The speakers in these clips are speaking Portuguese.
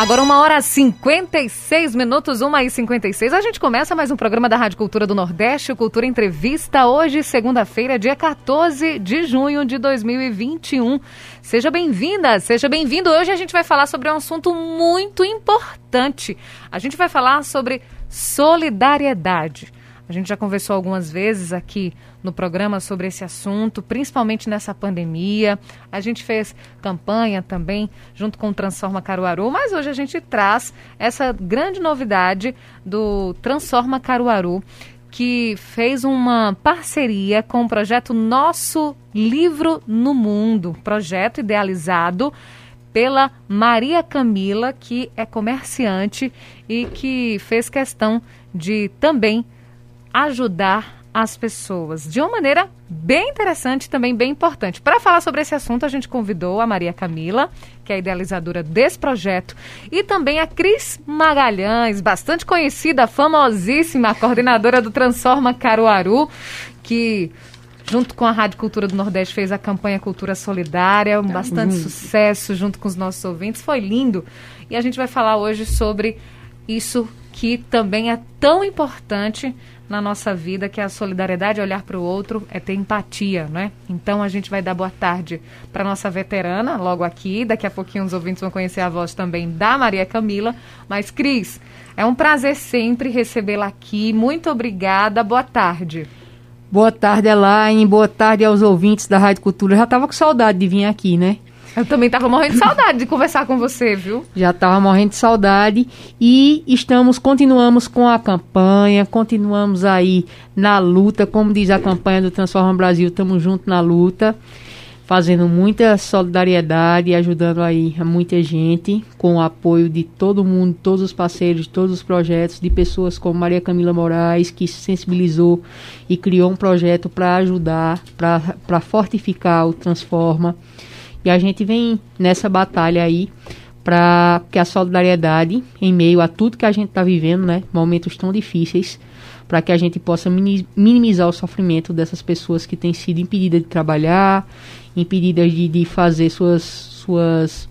Agora, uma hora e 56 minutos, uma e 56. A gente começa mais um programa da Rádio Cultura do Nordeste, Cultura Entrevista, hoje, segunda-feira, dia 14 de junho de 2021. Seja bem-vinda, seja bem-vindo. Hoje a gente vai falar sobre um assunto muito importante. A gente vai falar sobre solidariedade. A gente já conversou algumas vezes aqui no programa sobre esse assunto, principalmente nessa pandemia. A gente fez campanha também junto com o Transforma Caruaru, mas hoje a gente traz essa grande novidade do Transforma Caruaru, que fez uma parceria com o projeto Nosso Livro no Mundo, projeto idealizado pela Maria Camila, que é comerciante e que fez questão de também ajudar as pessoas de uma maneira bem interessante e também bem importante. Para falar sobre esse assunto, a gente convidou a Maria Camila, que é a idealizadora desse projeto, e também a Cris Magalhães, bastante conhecida, famosíssima, coordenadora do Transforma Caruaru, que junto com a Rádio Cultura do Nordeste fez a campanha Cultura Solidária, um bastante uhum. sucesso junto com os nossos ouvintes, foi lindo. E a gente vai falar hoje sobre isso que também é tão importante na nossa vida, que é a solidariedade, olhar para o outro, é ter empatia, né? Então a gente vai dar boa tarde para nossa veterana, logo aqui. Daqui a pouquinho os ouvintes vão conhecer a voz também da Maria Camila. Mas, Cris, é um prazer sempre recebê-la aqui. Muito obrigada. Boa tarde. Boa tarde, Elaine. Boa tarde aos ouvintes da Rádio Cultura. Eu já estava com saudade de vir aqui, né? Eu também tava morrendo de saudade de conversar com você, viu? Já tava morrendo de saudade e estamos, continuamos com a campanha, continuamos aí na luta, como diz a campanha do Transforma Brasil, estamos juntos na luta, fazendo muita solidariedade, ajudando aí a muita gente, com o apoio de todo mundo, todos os parceiros, todos os projetos, de pessoas como Maria Camila Moraes, que se sensibilizou e criou um projeto para ajudar, para fortificar o Transforma. E a gente vem nessa batalha aí para que a solidariedade, em meio a tudo que a gente está vivendo, né, momentos tão difíceis, para que a gente possa minimizar o sofrimento dessas pessoas que têm sido impedidas de trabalhar, impedidas de, de fazer suas, suas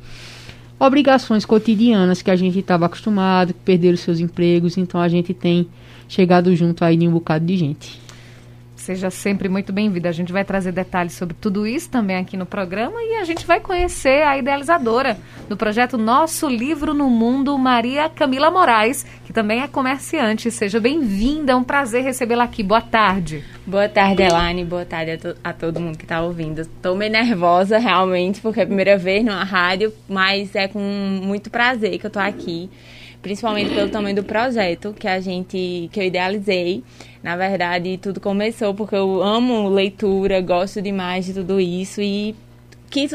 obrigações cotidianas que a gente estava acostumado, que perderam seus empregos, então a gente tem chegado junto aí de um bocado de gente. Seja sempre muito bem-vinda. A gente vai trazer detalhes sobre tudo isso também aqui no programa e a gente vai conhecer a idealizadora do projeto Nosso Livro no Mundo, Maria Camila Moraes, que também é comerciante. Seja bem-vinda, é um prazer recebê-la aqui. Boa tarde. Boa tarde, Elane. Boa tarde a, to a todo mundo que está ouvindo. Estou meio nervosa, realmente, porque é a primeira vez numa rádio, mas é com muito prazer que eu estou aqui principalmente pelo tamanho do projeto que a gente que eu idealizei. Na verdade, tudo começou porque eu amo leitura, gosto demais de tudo isso e quis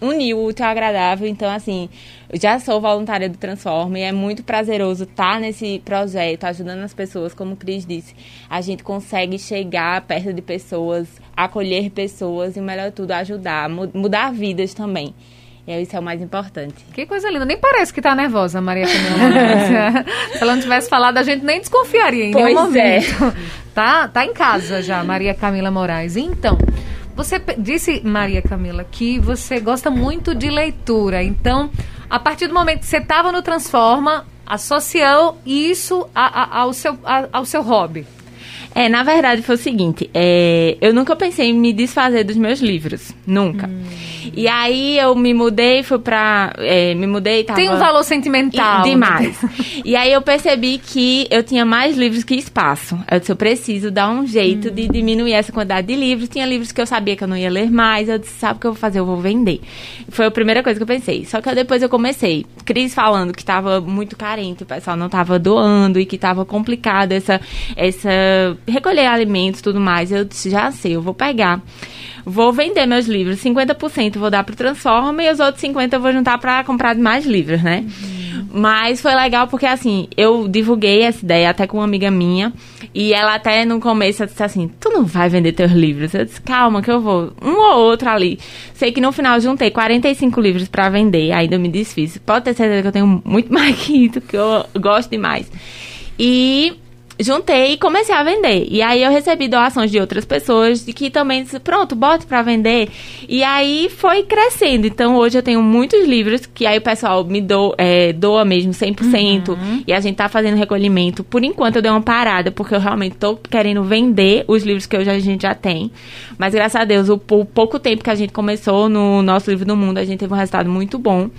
unir o útil ao agradável. Então, assim, já sou voluntária do Transforma e é muito prazeroso estar nesse projeto, ajudando as pessoas. Como o Cris disse, a gente consegue chegar perto de pessoas, acolher pessoas e, melhor tudo, ajudar, mudar vidas também. E isso é o mais importante. Que coisa linda. Nem parece que tá nervosa, Maria Camila. Se ela não tivesse falado, a gente nem desconfiaria em pois nenhum é. momento. É. Tá, tá em casa já, Maria Camila Moraes. Então, você disse, Maria Camila, que você gosta muito de leitura. Então, a partir do momento que você estava no Transforma, associou isso a, a, ao, seu, a, ao seu hobby. É, na verdade foi o seguinte, é, eu nunca pensei em me desfazer dos meus livros, nunca. Hum. E aí eu me mudei, fui pra. É, me mudei tava... Tem um valor sentimental. E, demais. e aí eu percebi que eu tinha mais livros que espaço. Eu disse, eu preciso dar um jeito hum. de diminuir essa quantidade de livros. Tinha livros que eu sabia que eu não ia ler mais. Eu disse, sabe o que eu vou fazer? Eu vou vender. Foi a primeira coisa que eu pensei. Só que depois eu comecei. Cris falando que estava muito carente, o pessoal não estava doando e que estava complicado essa, essa recolher alimentos e tudo mais. Eu disse, já sei, eu vou pegar. Vou vender meus livros, 50% vou dar para o Transforma e os outros 50% eu vou juntar para comprar mais livros, né? Uhum. Mas foi legal porque, assim, eu divulguei essa ideia até com uma amiga minha. E ela até no começo disse assim: Tu não vai vender teus livros? Eu disse: Calma, que eu vou. Um ou outro ali. Sei que no final juntei 45 livros para vender. Ainda me desfiz. Pode ter certeza que eu tenho muito mais que isso, que eu gosto demais. E juntei e comecei a vender. E aí eu recebi doações de outras pessoas que também disse, pronto, bote para vender. E aí foi crescendo. Então hoje eu tenho muitos livros que aí o pessoal me do, é, doa mesmo 100%. Uhum. E a gente tá fazendo recolhimento. Por enquanto eu dei uma parada, porque eu realmente tô querendo vender os livros que hoje a gente já tem. Mas graças a Deus, o, o pouco tempo que a gente começou no nosso livro do mundo, a gente teve um resultado muito bom.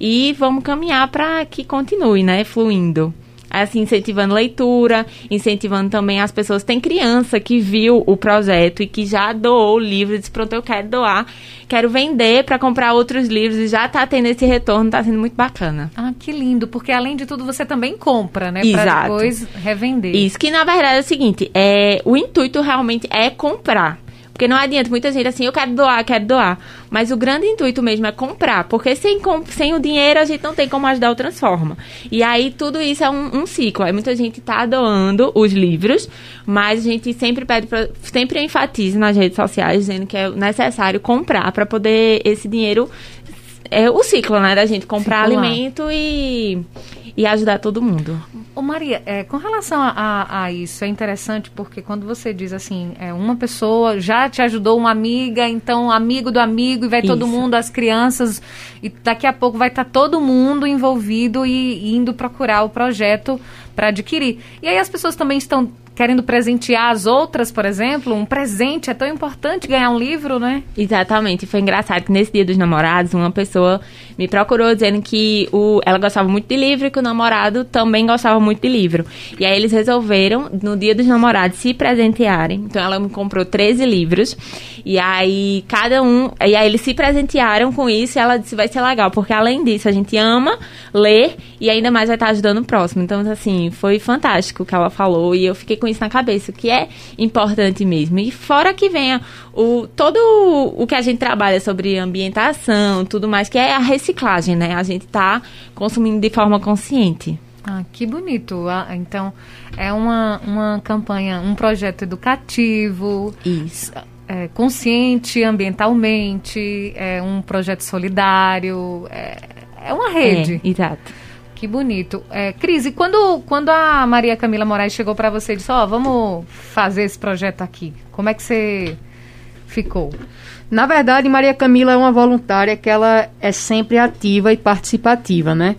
E vamos caminhar para que continue, né, fluindo assim, incentivando leitura, incentivando também as pessoas. Tem criança que viu o projeto e que já doou o livro, disse, pronto, eu quero doar, quero vender para comprar outros livros e já tá tendo esse retorno, tá sendo muito bacana. Ah, que lindo, porque além de tudo você também compra, né? Exato. Pra depois revender. Isso, que na verdade é o seguinte, é, o intuito realmente é comprar. Porque não adianta muita gente assim, eu quero doar, quero doar. Mas o grande intuito mesmo é comprar. Porque sem, sem o dinheiro a gente não tem como ajudar o Transforma. E aí tudo isso é um, um ciclo. Aí muita gente tá doando os livros, mas a gente sempre pede, pra, sempre enfatiza nas redes sociais, dizendo que é necessário comprar para poder esse dinheiro. É o ciclo, né? Da gente comprar Circular. alimento e e ajudar todo mundo. Ô Maria, é, com relação a, a, a, isso, é interessante porque quando você diz assim, é, uma pessoa já te ajudou, uma amiga, então amigo do amigo, e vai isso. todo mundo, as crianças, e daqui a pouco vai estar tá todo mundo envolvido e, e indo procurar o projeto para adquirir. E aí as pessoas também estão querendo presentear as outras, por exemplo, um presente é tão importante ganhar um livro, né? Exatamente. Foi engraçado que nesse dia dos namorados, uma pessoa me procurou dizendo que o, ela gostava muito de livro e que o namorado também gostava muito de livro. E aí eles resolveram, no dia dos namorados, se presentearem. Então ela me comprou 13 livros. E aí cada um. E aí eles se presentearam com isso e ela disse: vai ser legal, porque além disso a gente ama ler e ainda mais vai estar ajudando o próximo. Então, assim, foi fantástico o que ela falou e eu fiquei com isso na cabeça, o que é importante mesmo. E fora que venha o, todo o que a gente trabalha sobre ambientação, tudo mais, que é a reciclagem, né? A gente está consumindo de forma consciente. Ah, que bonito. Ah, então, é uma, uma campanha, um projeto educativo. Isso. É, consciente ambientalmente, é um projeto solidário, é, é uma rede. É, exato. Que bonito. É, Cris, e quando, quando a Maria Camila Moraes chegou para você e disse, ó, oh, vamos fazer esse projeto aqui, como é que você ficou? Na verdade, Maria Camila é uma voluntária que ela é sempre ativa e participativa, né?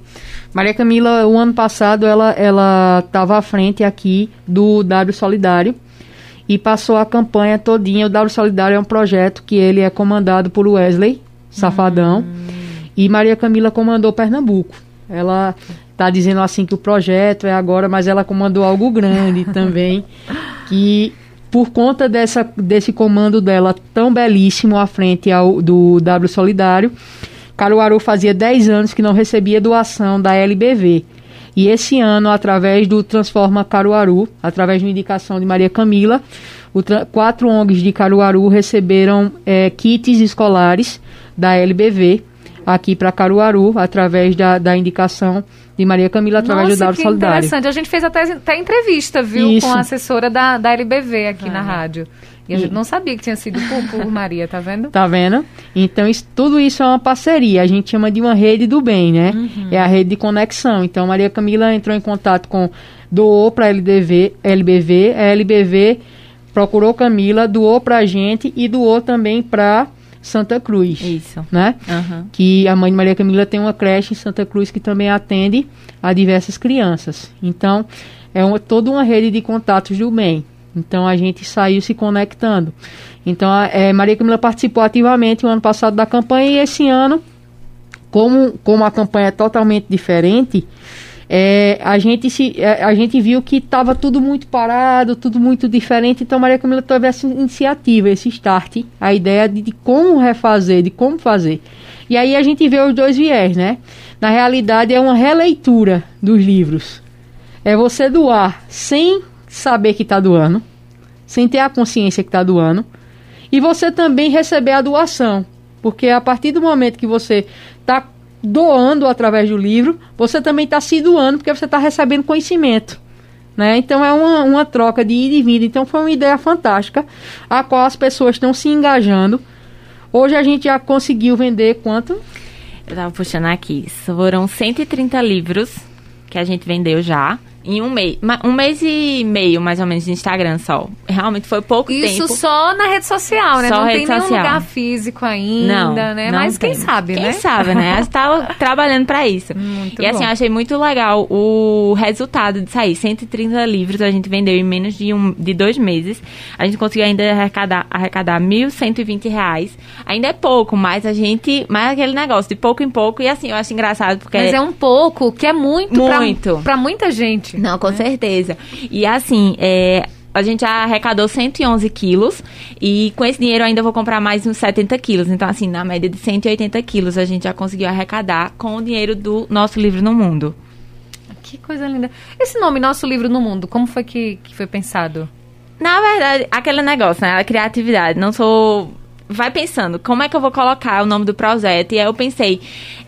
Maria Camila, o ano passado, ela ela estava à frente aqui do W Solidário e passou a campanha todinha. O W Solidário é um projeto que ele é comandado por Wesley Safadão hum. e Maria Camila comandou Pernambuco. Ela está dizendo assim que o projeto é agora, mas ela comandou algo grande também, que por conta dessa, desse comando dela tão belíssimo à frente ao, do W Solidário, Caruaru fazia 10 anos que não recebia doação da LBV. E esse ano, através do Transforma Caruaru, através de uma indicação de Maria Camila, quatro ONGs de Caruaru receberam é, kits escolares da LBV aqui para Caruaru, através da, da indicação de Maria Camila, através Nossa, do Dado Solidário. interessante. A gente fez até, até entrevista, viu, Isso. com a assessora da, da LBV aqui ah, na rádio. E a gente não sabia que tinha sido por, por Maria, tá vendo? Tá vendo? Então, isso, tudo isso é uma parceria. A gente chama de uma rede do bem, né? Uhum. É a rede de conexão. Então, Maria Camila entrou em contato com, doou para a LBV, LBV, a LBV procurou Camila, doou para a gente e doou também para Santa Cruz. Isso. Né? Uhum. Que a mãe de Maria Camila tem uma creche em Santa Cruz que também atende a diversas crianças. Então, é uma, toda uma rede de contatos do bem. Então, a gente saiu se conectando. Então, a, é, Maria Camila participou ativamente no ano passado da campanha e esse ano, como, como a campanha é totalmente diferente, é, a, gente se, é, a gente viu que estava tudo muito parado, tudo muito diferente, então Maria Camila teve essa iniciativa, esse start, a ideia de, de como refazer, de como fazer. E aí a gente vê os dois viés, né? Na realidade é uma releitura dos livros. É você doar sem saber que está doando, sem ter a consciência que está doando, e você também receber a doação. Porque a partir do momento que você está doando através do livro, você também está se doando porque você está recebendo conhecimento. Né? Então é uma, uma troca de ida e vinda. Então foi uma ideia fantástica, a qual as pessoas estão se engajando. Hoje a gente já conseguiu vender quanto? Eu tava puxando aqui. Foram 130 livros que a gente vendeu já em um mês, um mês e meio, mais ou menos, de Instagram só. Realmente foi pouco Isso tempo. Isso só na rede social, né? Só não rede tem nenhum social. lugar físico ainda, não, né? Não Mas tem. quem sabe, quem né? Quem sabe, né? A gente tá trabalhando para isso. Muito e assim, bom. eu achei muito legal o resultado de sair. 130 livros a gente vendeu em menos de, um, de dois meses. A gente conseguiu ainda arrecadar, arrecadar 1.120 reais. Ainda é pouco, mas a gente... Mas é aquele negócio, de pouco em pouco. E assim, eu acho engraçado porque... Mas é um pouco, que é muito, Muito. Pra, pra muita gente. Não, com certeza. E assim, é, a gente arrecadou 111 quilos e com esse dinheiro eu ainda vou comprar mais uns 70 quilos. Então, assim, na média de 180 quilos a gente já conseguiu arrecadar com o dinheiro do nosso livro no mundo. Que coisa linda. Esse nome, Nosso Livro no Mundo, como foi que, que foi pensado? Na verdade, aquele negócio, né? A criatividade. Não sou. Vai pensando, como é que eu vou colocar o nome do projeto? E aí eu pensei,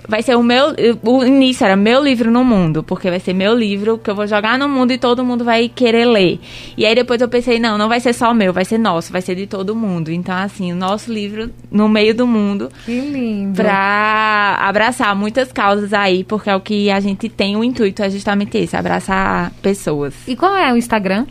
vai ser o meu. O início era meu livro no mundo, porque vai ser meu livro que eu vou jogar no mundo e todo mundo vai querer ler. E aí depois eu pensei, não, não vai ser só meu, vai ser nosso, vai ser de todo mundo. Então, assim, o nosso livro no meio do mundo. Que lindo. Pra abraçar muitas causas aí, porque é o que a gente tem o intuito, é justamente esse, abraçar pessoas. E qual é o Instagram?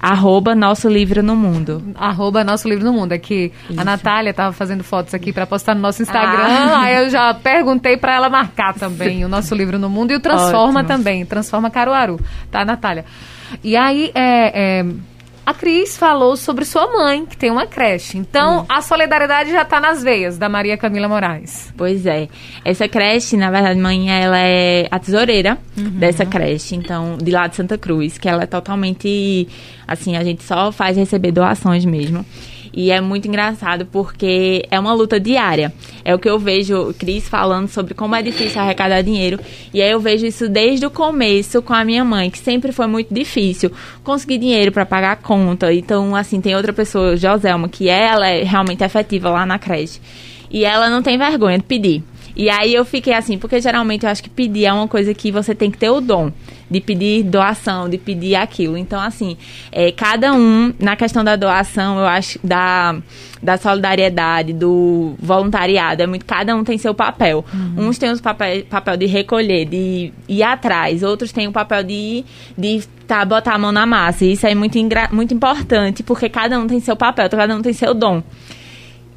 Arroba nosso livro no mundo. Arroba Nosso Livro no Mundo. É que Isso. a Natália tava fazendo fotos aqui para postar no nosso Instagram. Ah. Aí eu já perguntei para ela marcar também o Nosso Livro no Mundo e o Transforma Ótimo. também. Transforma Caruaru, tá, Natália? E aí, é, é, a Cris falou sobre sua mãe, que tem uma creche. Então, a solidariedade já tá nas veias da Maria Camila Moraes. Pois é. Essa creche, na verdade, mãe, ela é a tesoureira dessa creche, então, de lá de Santa Cruz, que ela é totalmente, assim, a gente só faz receber doações mesmo. E é muito engraçado porque é uma luta diária. É o que eu vejo o Cris falando sobre como é difícil arrecadar dinheiro. E aí eu vejo isso desde o começo com a minha mãe, que sempre foi muito difícil conseguir dinheiro para pagar a conta. Então, assim, tem outra pessoa, Joselma, que ela é realmente efetiva lá na creche. E ela não tem vergonha de pedir. E aí eu fiquei assim, porque geralmente eu acho que pedir é uma coisa que você tem que ter o dom de pedir doação, de pedir aquilo. Então, assim, é, cada um, na questão da doação, eu acho, da, da solidariedade, do voluntariado, é muito, cada um tem seu papel. Uns têm o papel, papel de recolher, de ir atrás, outros têm o papel de, de tá, botar a mão na massa. E isso é muito, muito importante, porque cada um tem seu papel, cada um tem seu dom.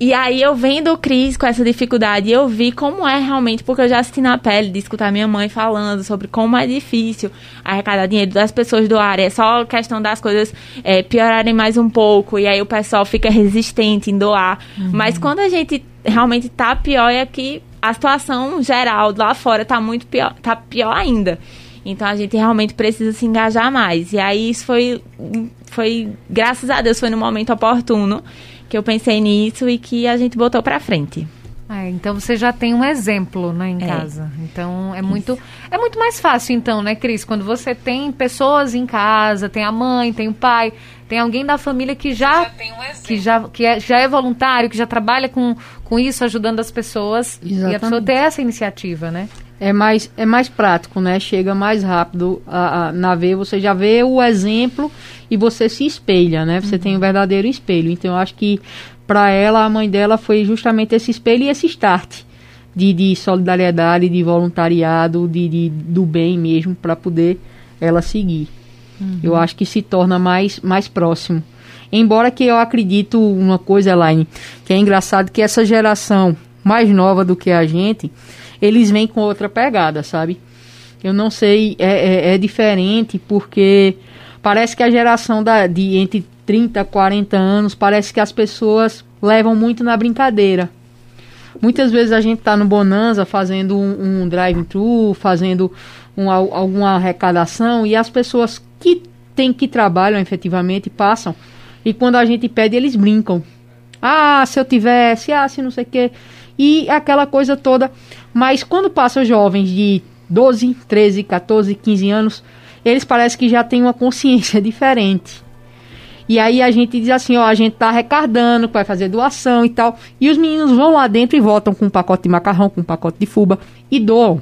E aí eu vendo o Cris com essa dificuldade, eu vi como é realmente, porque eu já assisti na pele de escutar minha mãe falando sobre como é difícil arrecadar dinheiro das pessoas doarem. É só questão das coisas é, piorarem mais um pouco, e aí o pessoal fica resistente em doar. Mas quando a gente realmente tá pior, é que a situação geral lá fora tá muito pior, tá pior ainda. Então a gente realmente precisa se engajar mais. E aí isso foi, foi graças a Deus, foi no momento oportuno que eu pensei nisso e que a gente botou pra frente. É, então você já tem um exemplo, né, em É. casa. Então é muito é muito mais fácil então, né, Cris, quando você tem pessoas em casa, tem a mãe, tem o pai, tem alguém da família que já, que já que é, já é voluntário, que já trabalha com, com isso, ajudando as pessoas e a pessoa Exatamente. ter essa iniciativa, né? É mais, é mais prático, né? Chega mais rápido a, a- na veia, você já vê o exemplo e você se espelha, né? Você tem um verdadeiro espelho. Então, eu acho que para ela, a mãe dela foi justamente esse espelho e esse start de, de solidariedade, de voluntariado, de, de- do bem mesmo, para poder ela seguir. Eu acho que se torna mais, mais próximo. Embora que eu acredito uma coisa, Elaine, que é engraçado que essa geração mais nova do que a gente, eles vêm com outra pegada, sabe? Eu não sei, é, é, é diferente porque parece que a geração da, de entre 30 e 40 anos, parece que as pessoas levam muito na brincadeira. Muitas vezes a gente tá no Bonanza fazendo um, um drive-thru, fazendo um, al- alguma arrecadação e as pessoas que tem que trabalham efetivamente passam e quando a gente pede eles brincam. Ah, se eu tivesse, ah, se não sei o quê. E aquela coisa toda. Mas quando passam jovens de 12, 13, 14, 15 anos, eles parecem que já têm uma consciência diferente. E aí a gente diz assim, ó, a gente tá arrecadando, vai fazer doação e tal. E os meninos vão lá dentro e voltam com um pacote de macarrão, com um pacote de fuba e doam.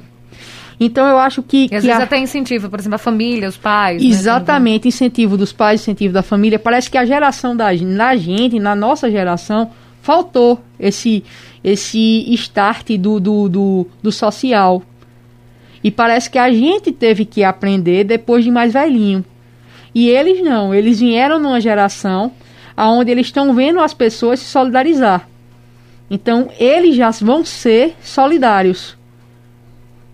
Então eu acho que. E que às vezes a... até incentivo, por exemplo, a família, os pais. né, Exatamente, incentivo dos pais, incentivo da família. Parece que a geração da na gente, na nossa geração, faltou esse esse start do, do, do, do social. E parece que a gente teve que aprender depois de mais velhinho. E eles não, eles vieram numa geração onde eles estão vendo as pessoas se solidarizar. Então, eles já vão ser solidários.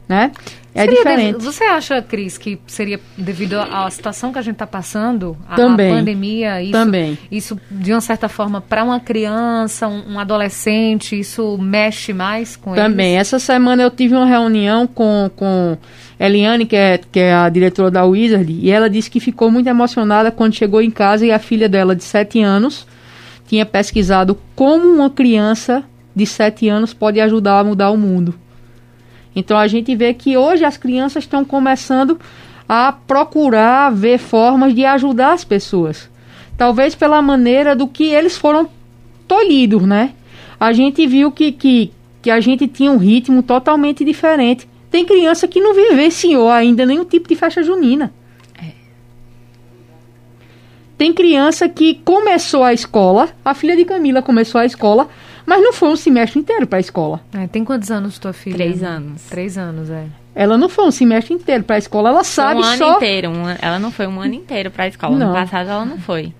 Né? É Seria diferente. você acha, Cris, que seria devido à situação que a gente está passando, a, Também. a pandemia, isso, Também. isso de uma certa forma para uma criança, um, um adolescente, isso mexe mais com Também. eles? Essa semana eu tive uma reunião com, com Eliane, que é, que é a diretora da Wizard, e ela disse que ficou muito emocionada quando chegou em casa e a filha dela, de 7 anos, tinha pesquisado como uma criança de 7 anos pode ajudar a mudar o mundo. Então a gente vê que hoje as crianças estão começando a procurar ver formas de ajudar as pessoas. Talvez pela maneira do que eles foram tolhidos, né? A gente viu que, que, que a gente tinha um ritmo totalmente diferente. Tem criança que não vivenciou ainda nenhum tipo de festa junina. Tem criança que começou a escola, a filha de Camila começou a escola, mas não foi um semestre inteiro para a escola. É, tem quantos anos tua filha? Três anos. Três anos, é. Ela não foi um semestre inteiro para a escola, ela Foi sabe um ano só. inteiro. um ela não foi um ano inteiro pra escola. Não. No passado ela não foi.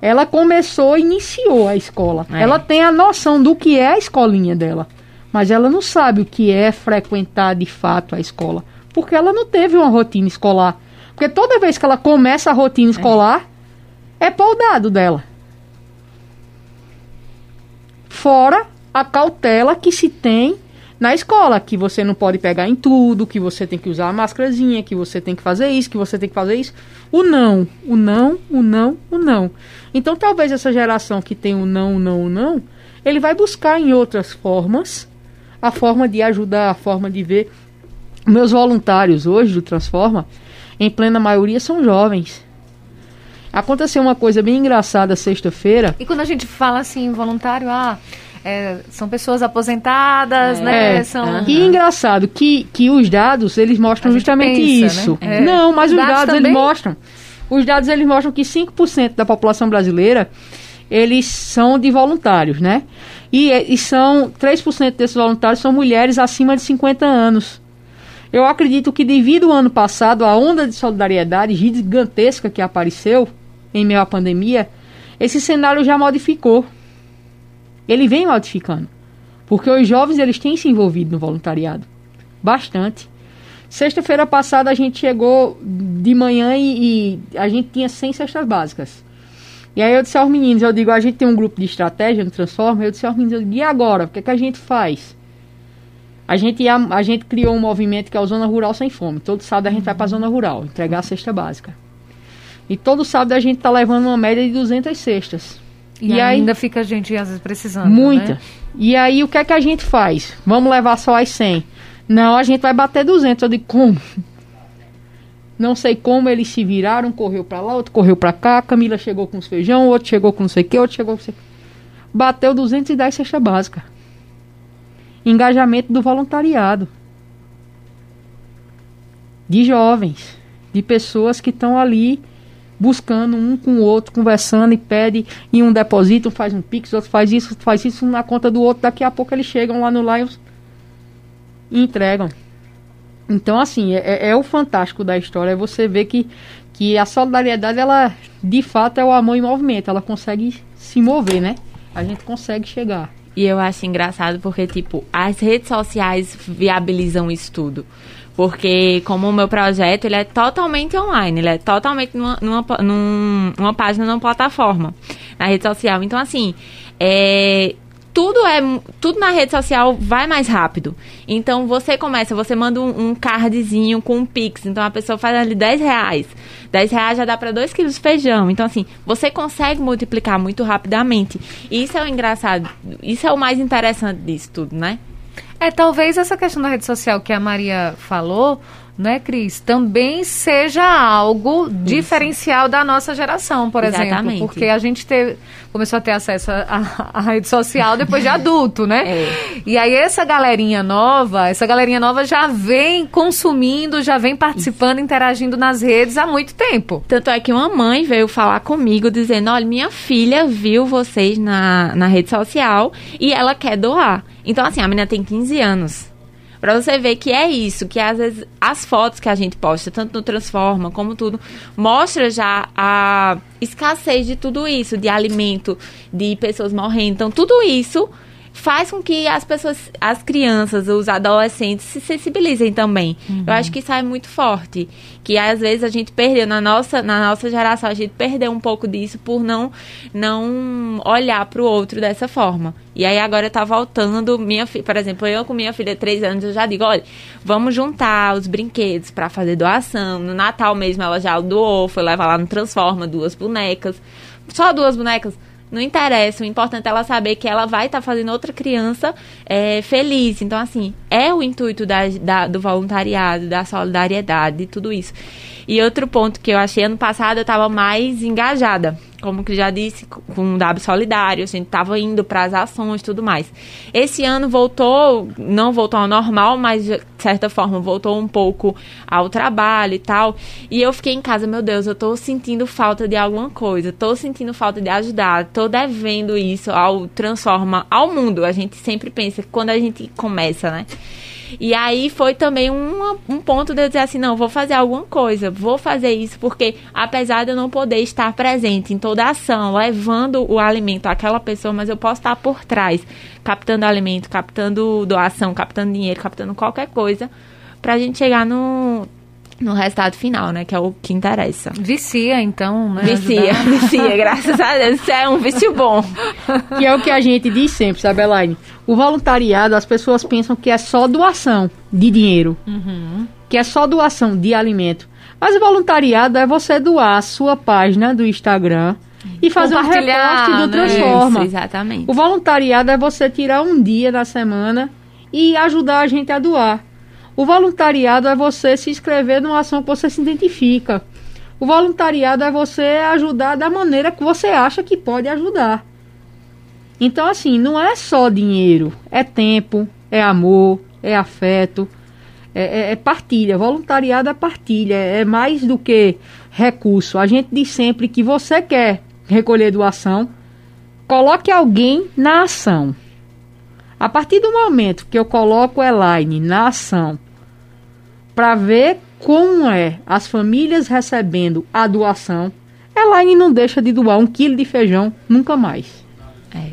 Ela começou, iniciou a escola. É. Ela tem a noção do que é a escolinha dela, mas ela não sabe o que é frequentar de fato a escola, porque ela não teve uma rotina escolar. Porque toda vez que ela começa a rotina escolar, é pau dado dela. Fora a cautela que se tem na escola, que você não pode pegar em tudo, que você tem que usar a máscarazinha, que você tem que fazer isso, que você tem que fazer isso. O não, o não, o não, o não. Então talvez essa geração que tem o não, o não, o não, ele vai buscar em outras formas a forma de ajudar, a forma de ver. Meus voluntários hoje do Transforma, em plena maioria, são jovens. Aconteceu uma coisa bem engraçada sexta-feira. E quando a gente fala assim, voluntário, ah, é, são pessoas aposentadas, né? É. São... E engraçado que, que os dados eles mostram justamente pensa, isso. né? É. Não, mas Os os dados dados, eles mostram. Os dados eles mostram que 5% da população brasileira eles são de voluntários, né? E, e são 3% desses voluntários são mulheres acima de 50 anos. Eu acredito que devido ao ano passado a onda de solidariedade gigantesca que apareceu em meio à pandemia, esse cenário já modificou. Ele vem modificando. Porque os jovens eles têm se envolvido no voluntariado. Bastante. Sexta-feira passada a gente chegou de manhã e, e a gente tinha 100 cestas básicas. E aí eu disse aos meninos, eu digo, a gente tem um grupo de estratégia no Transforma, eu disse aos meninos, digo, e agora? O que, é que a gente faz? A gente, ia- a gente criou um movimento que é o Zona Rural Sem Fome. Todo sábado a gente vai para a Zona Rural, entregar a cesta básica. E todo sábado a gente tá levando uma média de 200 cestas. E, ainda fica gente, às vezes, precisando. Muita. né? E aí o que é que a gente faz? Vamos levar só as 100. Não, a gente vai bater 200. Eu digo, como? Não sei como eles se viraram, um correu pra lá, outro correu pra cá, Camila chegou com os feijão, outro chegou com não sei o que, outro chegou com não sei o que. Bateu 210 cesta básica. Engajamento do voluntariado. De jovens, de pessoas que estão ali buscando um com o outro, conversando e pede, e um deposita, um faz um pix, outro faz isso, faz isso um na conta do outro, daqui a pouco eles chegam lá no Lions e entregam. Então, assim, é, é o fantástico da história, é você ver que, que a solidariedade, ela, de fato, é o amor em movimento, ela consegue se mover, né? A gente consegue chegar. E eu acho engraçado porque, tipo, as redes sociais viabilizam isso tudo. Porque como o meu projeto, ele é totalmente online, ele é totalmente numa, numa, numa página, numa plataforma, na rede social. Então, assim, é, tudo é tudo na rede social vai mais rápido. Então você começa, você manda um, um cardzinho com um Pix. Então a pessoa faz ali 10 reais. 10 reais já dá para 2 quilos de feijão. Então, assim, você consegue multiplicar muito rapidamente. E isso é o engraçado. Isso é o mais interessante disso tudo, né? É, talvez essa questão da rede social que a Maria falou né, Cris, também seja algo Isso. diferencial da nossa geração, por Exatamente. exemplo. Porque a gente teve, começou a ter acesso à rede social depois de adulto, né? É. E aí essa galerinha nova, essa galerinha nova já vem consumindo, já vem participando, Isso. interagindo nas redes há muito tempo. Tanto é que uma mãe veio falar comigo dizendo, olha, minha filha viu vocês na, na rede social e ela quer doar. Então, assim, a menina tem 15 anos. Pra você ver que é isso, que às vezes as fotos que a gente posta, tanto no Transforma como tudo, mostra já a escassez de tudo isso, de alimento, de pessoas morrendo. Então, tudo isso faz com que as pessoas, as crianças, os adolescentes se sensibilizem também. Uhum. Eu acho que isso é muito forte, que às vezes a gente perdeu na nossa, na nossa geração, a gente perdeu um pouco disso por não não olhar para o outro dessa forma. E aí agora tá voltando, minha filha, por exemplo, eu com minha filha de 3 anos, eu já digo, olha, vamos juntar os brinquedos para fazer doação. No Natal mesmo ela já doou, foi levar lá no Transforma duas bonecas. Só duas bonecas não interessa. O importante é ela saber que ela vai estar tá fazendo outra criança é, feliz. Então, assim, é o intuito da, da, do voluntariado, da solidariedade, tudo isso. E outro ponto que eu achei ano passado, eu estava mais engajada como que já disse, com o W Solidário, a gente estava indo para as ações e tudo mais. Esse ano voltou, não voltou ao normal, mas de certa forma voltou um pouco ao trabalho e tal. E eu fiquei em casa, meu Deus, eu estou sentindo falta de alguma coisa, estou sentindo falta de ajudar, estou devendo isso ao Transforma, ao mundo. A gente sempre pensa que quando a gente começa, né? E aí foi também um, um ponto de eu dizer assim, não, vou fazer alguma coisa, vou fazer isso, porque apesar de eu não poder estar presente em toda a ação, levando o alimento àquela pessoa, mas eu posso estar por trás, captando alimento, captando doação, captando dinheiro, captando qualquer coisa, pra gente chegar no no resultado final, né? Que é o que interessa. Vicia, então, né? Vicia, ajudar. vicia, graças a Deus. Isso é um vício bom. Que é o que a gente diz sempre, sabe, Elaine? O voluntariado, as pessoas pensam que é só doação de dinheiro. Uhum. Que é só doação de alimento. Mas o voluntariado é você doar a sua página do Instagram e fazer um reposte do né? Transforma. Isso, exatamente. O voluntariado é você tirar um dia da semana e ajudar a gente a doar. O voluntariado é você se inscrever numa ação que você se identifica. O voluntariado é você ajudar da maneira que você acha que pode ajudar. Então, assim, não é só dinheiro, é tempo, é amor, é afeto, é, é, é partilha. Voluntariado é partilha, é mais do que recurso. A gente diz sempre que você quer recolher doação, coloque alguém na ação. A partir do momento que eu coloco o Elaine na ação para ver como é as famílias recebendo a doação, Elaine não deixa de doar um quilo de feijão nunca mais. É.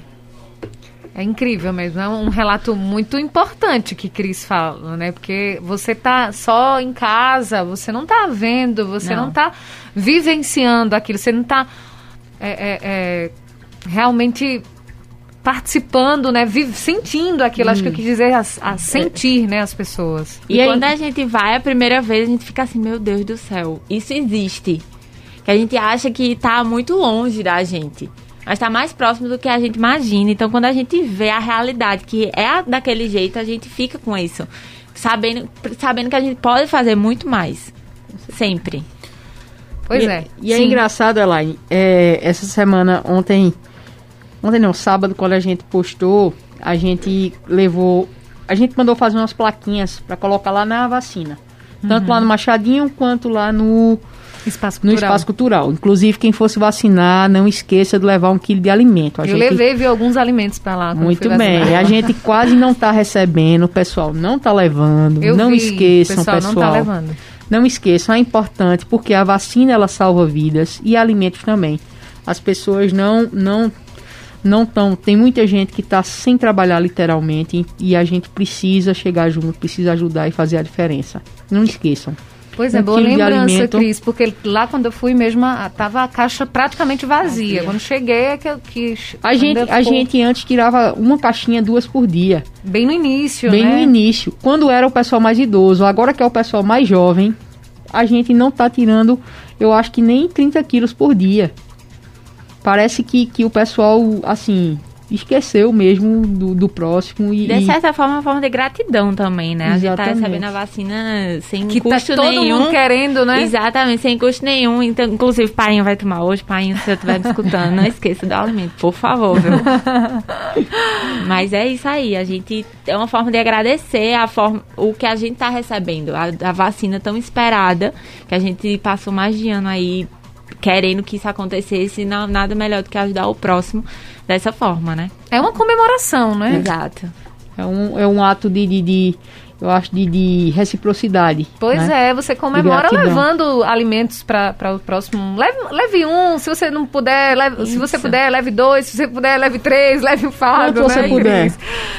É incrível mesmo, é um relato muito importante que Cris fala, né? Porque você tá só em casa, você não tá vendo, você não, não tá vivenciando aquilo, você não tá é, é, é, realmente participando, né, vive, sentindo aquilo, hum. acho que eu quis dizer a, a sentir, né, as pessoas. E, e quando a gente vai a primeira vez, a gente fica assim, meu Deus do céu, isso existe. Que a gente acha que está muito longe da gente. Mas está mais próximo do que a gente imagina. Então, quando a gente vê a realidade, que é daquele jeito, a gente fica com isso. Sabendo, sabendo que a gente pode fazer muito mais. Sempre. Pois e, é. E é Sim. é engraçado, Elaine. É, essa semana, ontem Ontem não, sábado, quando a gente postou, a gente levou. A gente mandou fazer umas plaquinhas para colocar lá na vacina. Tanto uhum. lá no Machadinho quanto lá no Espaço Cultural. No Espaço Cultural. Inclusive, quem fosse vacinar, não esqueça de levar um quilo de alimento. A Eu gente... levei, vi alguns alimentos para lá. Muito bem. A gente quase não está recebendo, o pessoal não está levando. Eu não vi, esqueçam, pessoal. pessoal. Não tá levando. Não esqueçam, é importante porque a vacina ela salva vidas e alimentos também. As pessoas não não não tão. Tem muita gente que está sem trabalhar literalmente e a gente precisa chegar junto, precisa ajudar e fazer a diferença. Não esqueçam. Pois é, um boa lembrança, Cris, porque lá quando eu fui mesmo, tava a caixa praticamente vazia. Quando cheguei é que eu quis. A gente, a gente antes tirava uma caixinha, duas por dia. Bem no início, Bem né? no início. Quando era o pessoal mais idoso, agora que é o pessoal mais jovem, a gente não tá tirando, eu acho que nem 30 quilos por dia parece que, que o pessoal, assim, esqueceu mesmo do, do próximo. E, de certa forma, é uma forma de gratidão também, né? Exatamente. A gente tá recebendo a vacina sem que tá custo tá todo nenhum. Mundo querendo, né? Exatamente, sem custo nenhum. Então, inclusive, pai vai tomar hoje, pai se você estiver me escutando, não esqueça do alimento, por favor, viu? Mas é isso aí, a gente é uma forma de agradecer a forma, o que a gente está recebendo, a, a vacina tão esperada, que a gente passou mais de ano aí querendo que isso acontecesse, não, nada melhor do que ajudar o próximo dessa forma, né? É uma comemoração, né? Exato. É um, é um ato de, de, de eu acho, de, de reciprocidade. Pois né? é, você comemora levando alimentos para o próximo. Leve, leve um, se você não puder, leve, se você puder, leve dois, se você puder, leve três, leve o fardo, Quanto né? você puder.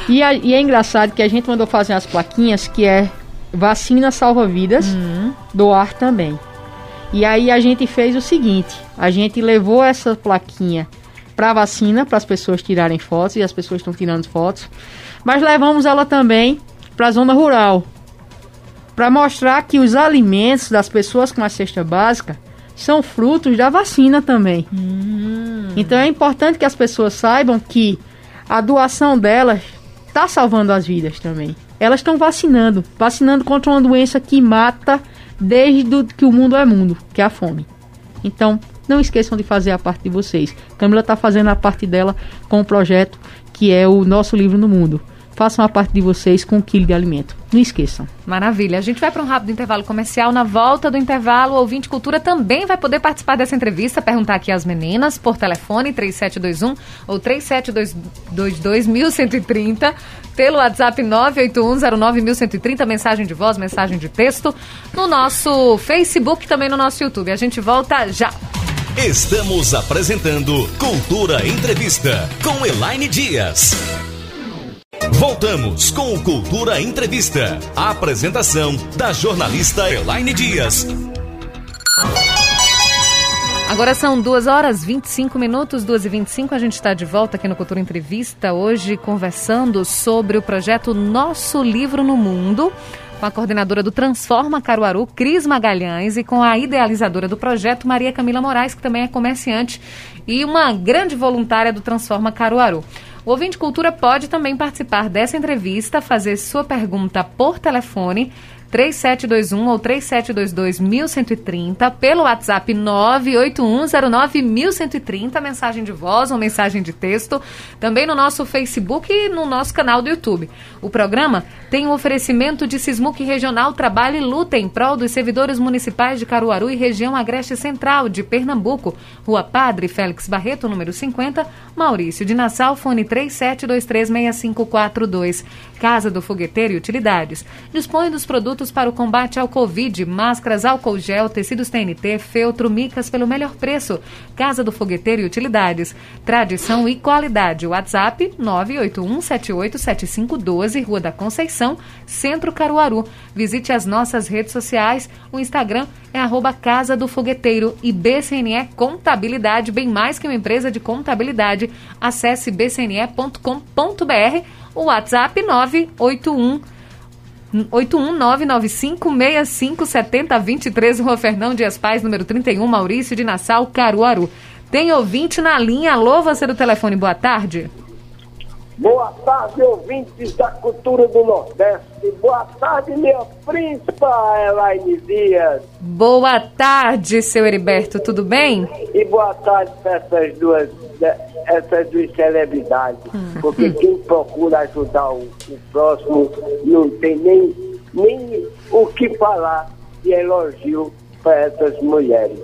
E, a, e, é engraçado que a gente mandou fazer as plaquinhas que é vacina salva vidas, uhum. doar também. E aí a gente fez o seguinte: a gente levou essa plaquinha para vacina, para as pessoas tirarem fotos, e as pessoas estão tirando fotos, mas levamos ela também para a zona rural, para mostrar que os alimentos das pessoas com a cesta básica são frutos da vacina também. Hum. Então é importante que as pessoas saibam que a doação delas está salvando as vidas também. Elas estão vacinando, vacinando contra uma doença que mata desde que o mundo é mundo, que é a fome. Então, não esqueçam de fazer a parte de vocês. Camila está fazendo a parte dela com o projeto que é o nosso livro no mundo. Façam a parte de vocês com um quilo de alimento. Não esqueçam. Maravilha. A gente vai para um rápido intervalo comercial. Na volta do intervalo, o ouvinte cultura também vai poder participar dessa entrevista, perguntar aqui às meninas por telefone 3721 ou 3722 pelo WhatsApp 981091130, mensagem de voz, mensagem de texto, no nosso Facebook, também no nosso YouTube. A gente volta já. Estamos apresentando Cultura Entrevista com Elaine Dias. Voltamos com o Cultura Entrevista. A apresentação da jornalista Elaine Dias. Agora são 2 horas 25 minutos, 2 e 25 A gente está de volta aqui no Cultura Entrevista, hoje conversando sobre o projeto Nosso Livro no Mundo, com a coordenadora do Transforma Caruaru, Cris Magalhães, e com a idealizadora do projeto, Maria Camila Moraes, que também é comerciante e uma grande voluntária do Transforma Caruaru. O ouvinte cultura pode também participar dessa entrevista, fazer sua pergunta por telefone 3721 ou 3722 1130, pelo WhatsApp 98109 1130, mensagem de voz ou mensagem de texto, também no nosso Facebook e no nosso canal do YouTube. O programa tem um oferecimento de Sismuc Regional Trabalho e Luta em prol dos servidores municipais de Caruaru e região Agreste Central de Pernambuco. Rua Padre Félix Barreto, número 50, Maurício de Nassau, fone 37236542. Casa do Fogueteiro e Utilidades. Dispõe dos produtos para o combate ao Covid, máscaras, álcool gel, tecidos TNT, feltro, micas pelo melhor preço. Casa do Fogueteiro e Utilidades. Tradição e qualidade. WhatsApp 981787512, Rua da Conceição, Centro Caruaru. Visite as nossas redes sociais. O Instagram é arroba Casa do Fogueteiro e BCNE Contabilidade, bem mais que uma empresa de contabilidade. Acesse bcne.com.br o WhatsApp 981 81995657023, Rua Fernão Dias Paz, número 31, Maurício de Nassau, Caruaru. Tem ouvinte na linha. Alô, você do telefone, boa tarde. Boa tarde, ouvintes da cultura do Nordeste. Boa tarde, minha príncipa Elaine Dias. Boa tarde, seu Heriberto, tudo bem? E boa tarde para essas duas essas duas celebridades. Hum. Porque quem procura ajudar o, o, próximo não tem nem, nem o que falar de elogio para essas mulheres.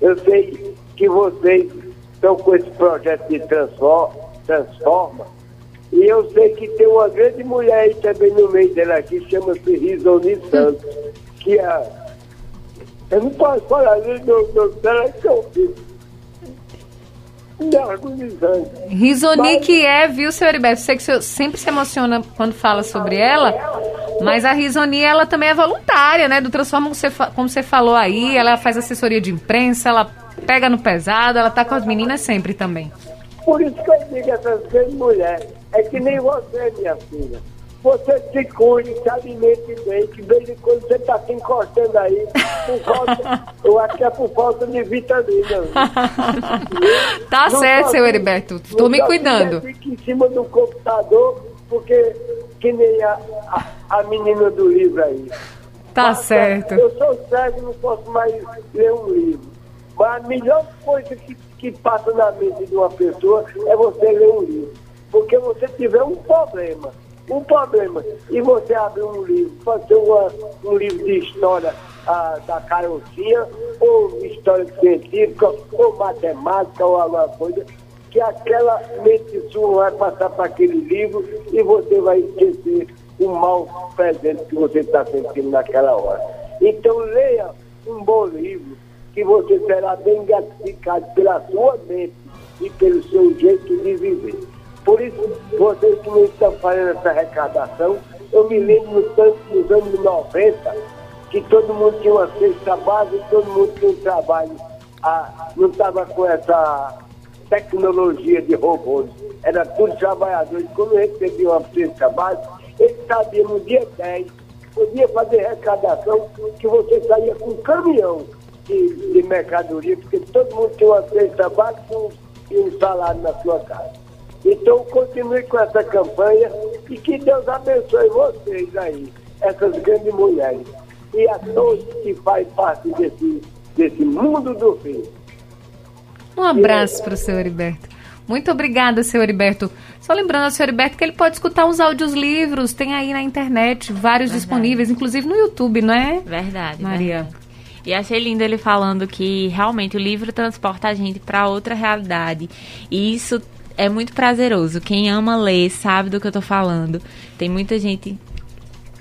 Eu sei que vocês estão com esse projeto de transforma, transforma e eu sei que tem uma grande mulher aí também no meio dela aqui, chama-se Risoni Santos, que é. Eu não posso falar do nome dela que eu fiz Risoni que é, viu, seu Heriberto? Sei que o senhor sempre se emociona quando fala sobre ela, mas a Risoni, ela também é voluntária, né? Do Transforma, como você, como você falou aí, ela faz assessoria de imprensa, ela pega no pesado, ela tá com as meninas sempre também. Por isso que eu digo essas três mulheres, é que nem você, minha filha. você se cuide, se alimente bem, que de vez em quando você está se encostando aí, por falta, eu acho que é por falta de vitamina. tá Não certo, seu Heriberto. Tô me cuidando. Fica em cima do computador, porque que nem a, a, a menina do livro aí. Tá Mas, certo. Eu sou cego, não posso mais ler um livro. Mas a melhor coisa que, que passa na mente de uma pessoa é você ler um livro. Porque você tiver um problema, um problema, e você abrir um livro, ser uma- um livro de história ah, da carocinha, ou história científica, ou matemática, ou alguma coisa, que aquela mente sua vai passar para aquele livro e você vai esquecer o mal presente que você está sentindo naquela hora. Então leia um bom livro que você será bem gratificado pela sua mente e pelo seu jeito de viver. Por isso, vocês que não estão fazendo essa arrecadação, eu me lembro tanto nos anos 90, que todo mundo tinha uma cesta base, todo mundo tinha um trabalho, ah, não estava com essa tecnologia de robôs. Era tudo trabalhadores. Quando recebia uma cesta base, ele sabia no dia 10, podia fazer arrecadação, que você saía com um caminhão de, de mercadoria, porque todo mundo tinha uma cesta base e um- e um salário na sua casa. Então continue com essa campanha e que Deus abençoe vocês aí, essas grandes mulheres. E a todos que fazem parte desse, desse mundo do fim. Um abraço para o seu Heriberto. Muito obrigada, seu Heriberto. Só lembrando ao seu Heriberto que ele pode escutar os áudios livros, tem aí na internet vários disponíveis, inclusive no YouTube, não é? Verdade, Maria. verdade. E achei lindo ele falando que realmente o livro transporta a gente para outra realidade. E isso é muito prazeroso. Quem ama ler sabe do que eu tô falando. Tem muita gente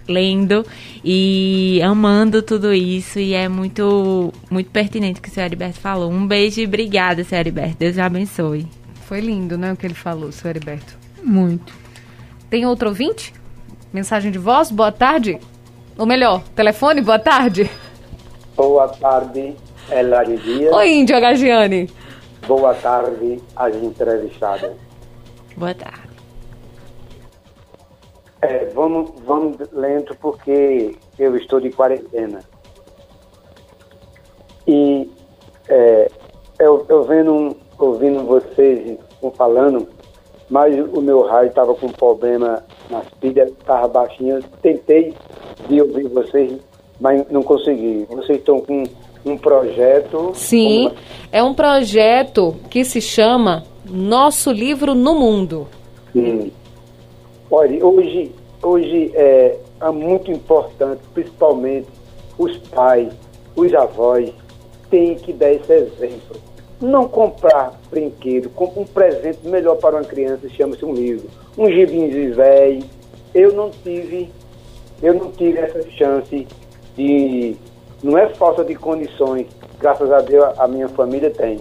lendo e amando tudo isso e é muito muito pertinente o que o senhor Heriberto falou. Um beijo e obrigada, senhor Heriberto. Deus o abençoe. Foi lindo, né, o que ele falou, seu Heriberto. Muito. Tem outro ouvinte? Mensagem de voz? Boa tarde? Ou melhor, telefone? Boa tarde? Boa tarde, Elari Dias. Oi, Índio Agagiane. Boa tarde, as entrevistadas. Boa tarde. É, vamos, vamos lento porque eu estou de quarentena. E é, eu, eu vendo, ouvindo vocês falando, mas o meu raio estava com problema nas pilhas, estava baixinho. Eu tentei de ouvir vocês, mas não consegui. Vocês estão com um projeto. Sim, como- é um projeto que se chama Nosso Livro no Mundo. Sim. Olha, hoje, hoje é, é muito importante, principalmente os pais, os avós, têm que dar esse exemplo. Não comprar brinquedo, compra um presente melhor para uma criança, chama-se um livro. Um gibinho velho. Eu não tive, eu não tive essa chance de. Não é falta de condições, graças a Deus a minha família tem.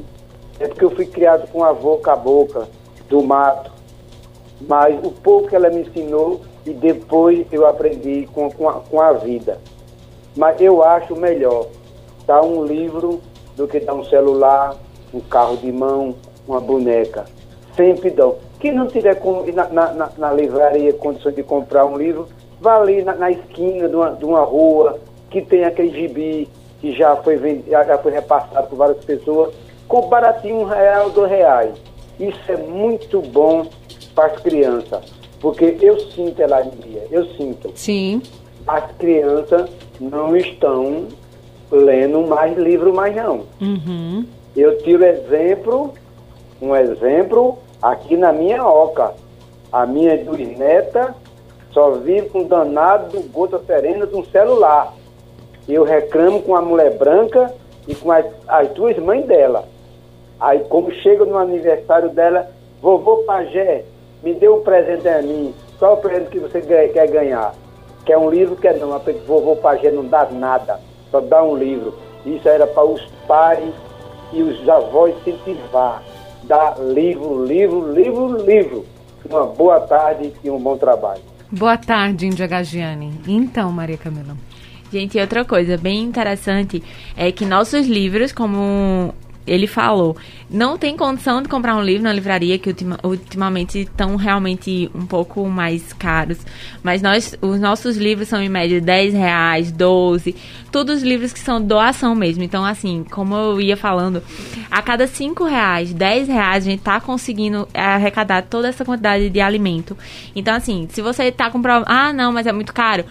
É porque eu fui criado com avô cabocla, do mato, mas o pouco que ela me ensinou e depois eu aprendi com, com, a, com a vida. Mas eu acho melhor dar um livro do que dar um celular, um carro de mão, uma boneca. Sempre dão. Quem não tiver com, na, na- na livraria condições de comprar um livro, vá ali na, na esquina de uma, de uma rua que tem aquele gibi que já foi, vendi- já foi repassado por várias pessoas, com baratinho um real, dois reais. Isso é muito bom para as crianças, porque eu sinto, Eladia, eu sinto, Sim. as crianças não estão lendo mais livro mais não. Uhum. Eu tiro exemplo, um exemplo aqui na minha oca. A minha duas neta só vive com danado do gota serena de um celular. Eu reclamo com a mulher branca e com as, as duas mães dela. Aí, como chega no aniversário dela, vovô Pajé, me dê um presente a mim. Qual é o presente que você quer, ganhar? Quer um livro? Quer não. A vovô Pajé não dá nada, só dá um livro. Isso era para os pais e os avós incentivar. Dar livro, livro, livro, livro. Uma boa tarde e um bom trabalho. Boa tarde, Índia Gagiane. Então, Maria Camila. Gente, outra coisa bem interessante é que nossos livros, como ele falou, não tem condição de comprar um livro na livraria, que ultima, ultimamente estão realmente um pouco mais caros. Mas nós, os nossos livros são em média 10 reais, 12, todos os livros que são doação mesmo. Então, assim, como eu ia falando, a cada 5 reais, 10 reais, a gente tá conseguindo arrecadar toda essa quantidade de alimento. Então, assim, se você tá com problema, ah, não, mas é muito caro.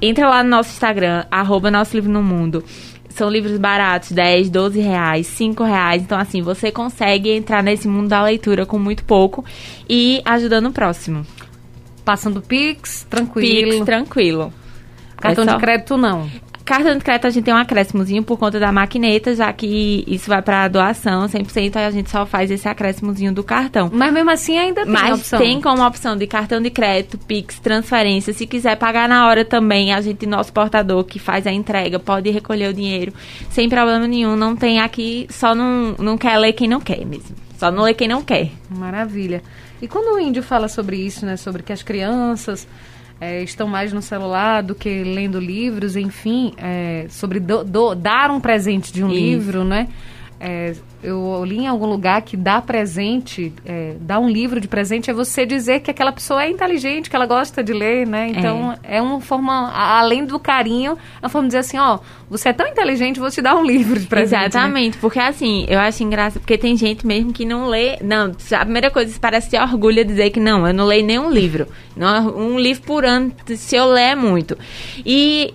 Entra lá no nosso Instagram, arroba Nosso Livro no Mundo. São livros baratos, 10, 12 reais, 5 reais. Então, assim, você consegue entrar nesse mundo da leitura com muito pouco e ajudando o próximo. Passando Pix, tranquilo. Pix, tranquilo. Cartão É só- de crédito, não. Cartão de crédito a gente tem um acréscimozinho por conta da maquineta, já que isso vai para doação 100%, aí a gente só faz esse acréscimozinho do cartão. Mas mesmo assim ainda tem Mas opção. tem como opção de cartão de crédito, Pix, transferência. Se quiser pagar na hora também, a gente, nosso portador que faz a entrega, pode recolher o dinheiro sem problema nenhum. Não tem aqui, só não, não quer ler quem não quer mesmo. Só não lê quem não quer. Maravilha. E quando o índio fala sobre isso, né, sobre que as crianças eh, estão mais no celular do que lendo livros, enfim, eh, sobre do- do- dar um presente de um Isso. livro, né? Eu li em algum lugar que dar presente, eh, dar um livro de presente é você dizer que aquela pessoa é inteligente, que ela gosta de ler, né? Então é, uma forma, além do carinho, é uma forma de dizer assim, ó, você é tão inteligente, vou te dar um livro de presente. né? Exatamente, porque assim, eu acho engraçado, porque tem gente mesmo que não lê. Não, a primeira coisa parece ter orgulho de dizer que não, eu não leio nenhum livro. Não, um livro por ano, se eu ler é muito. E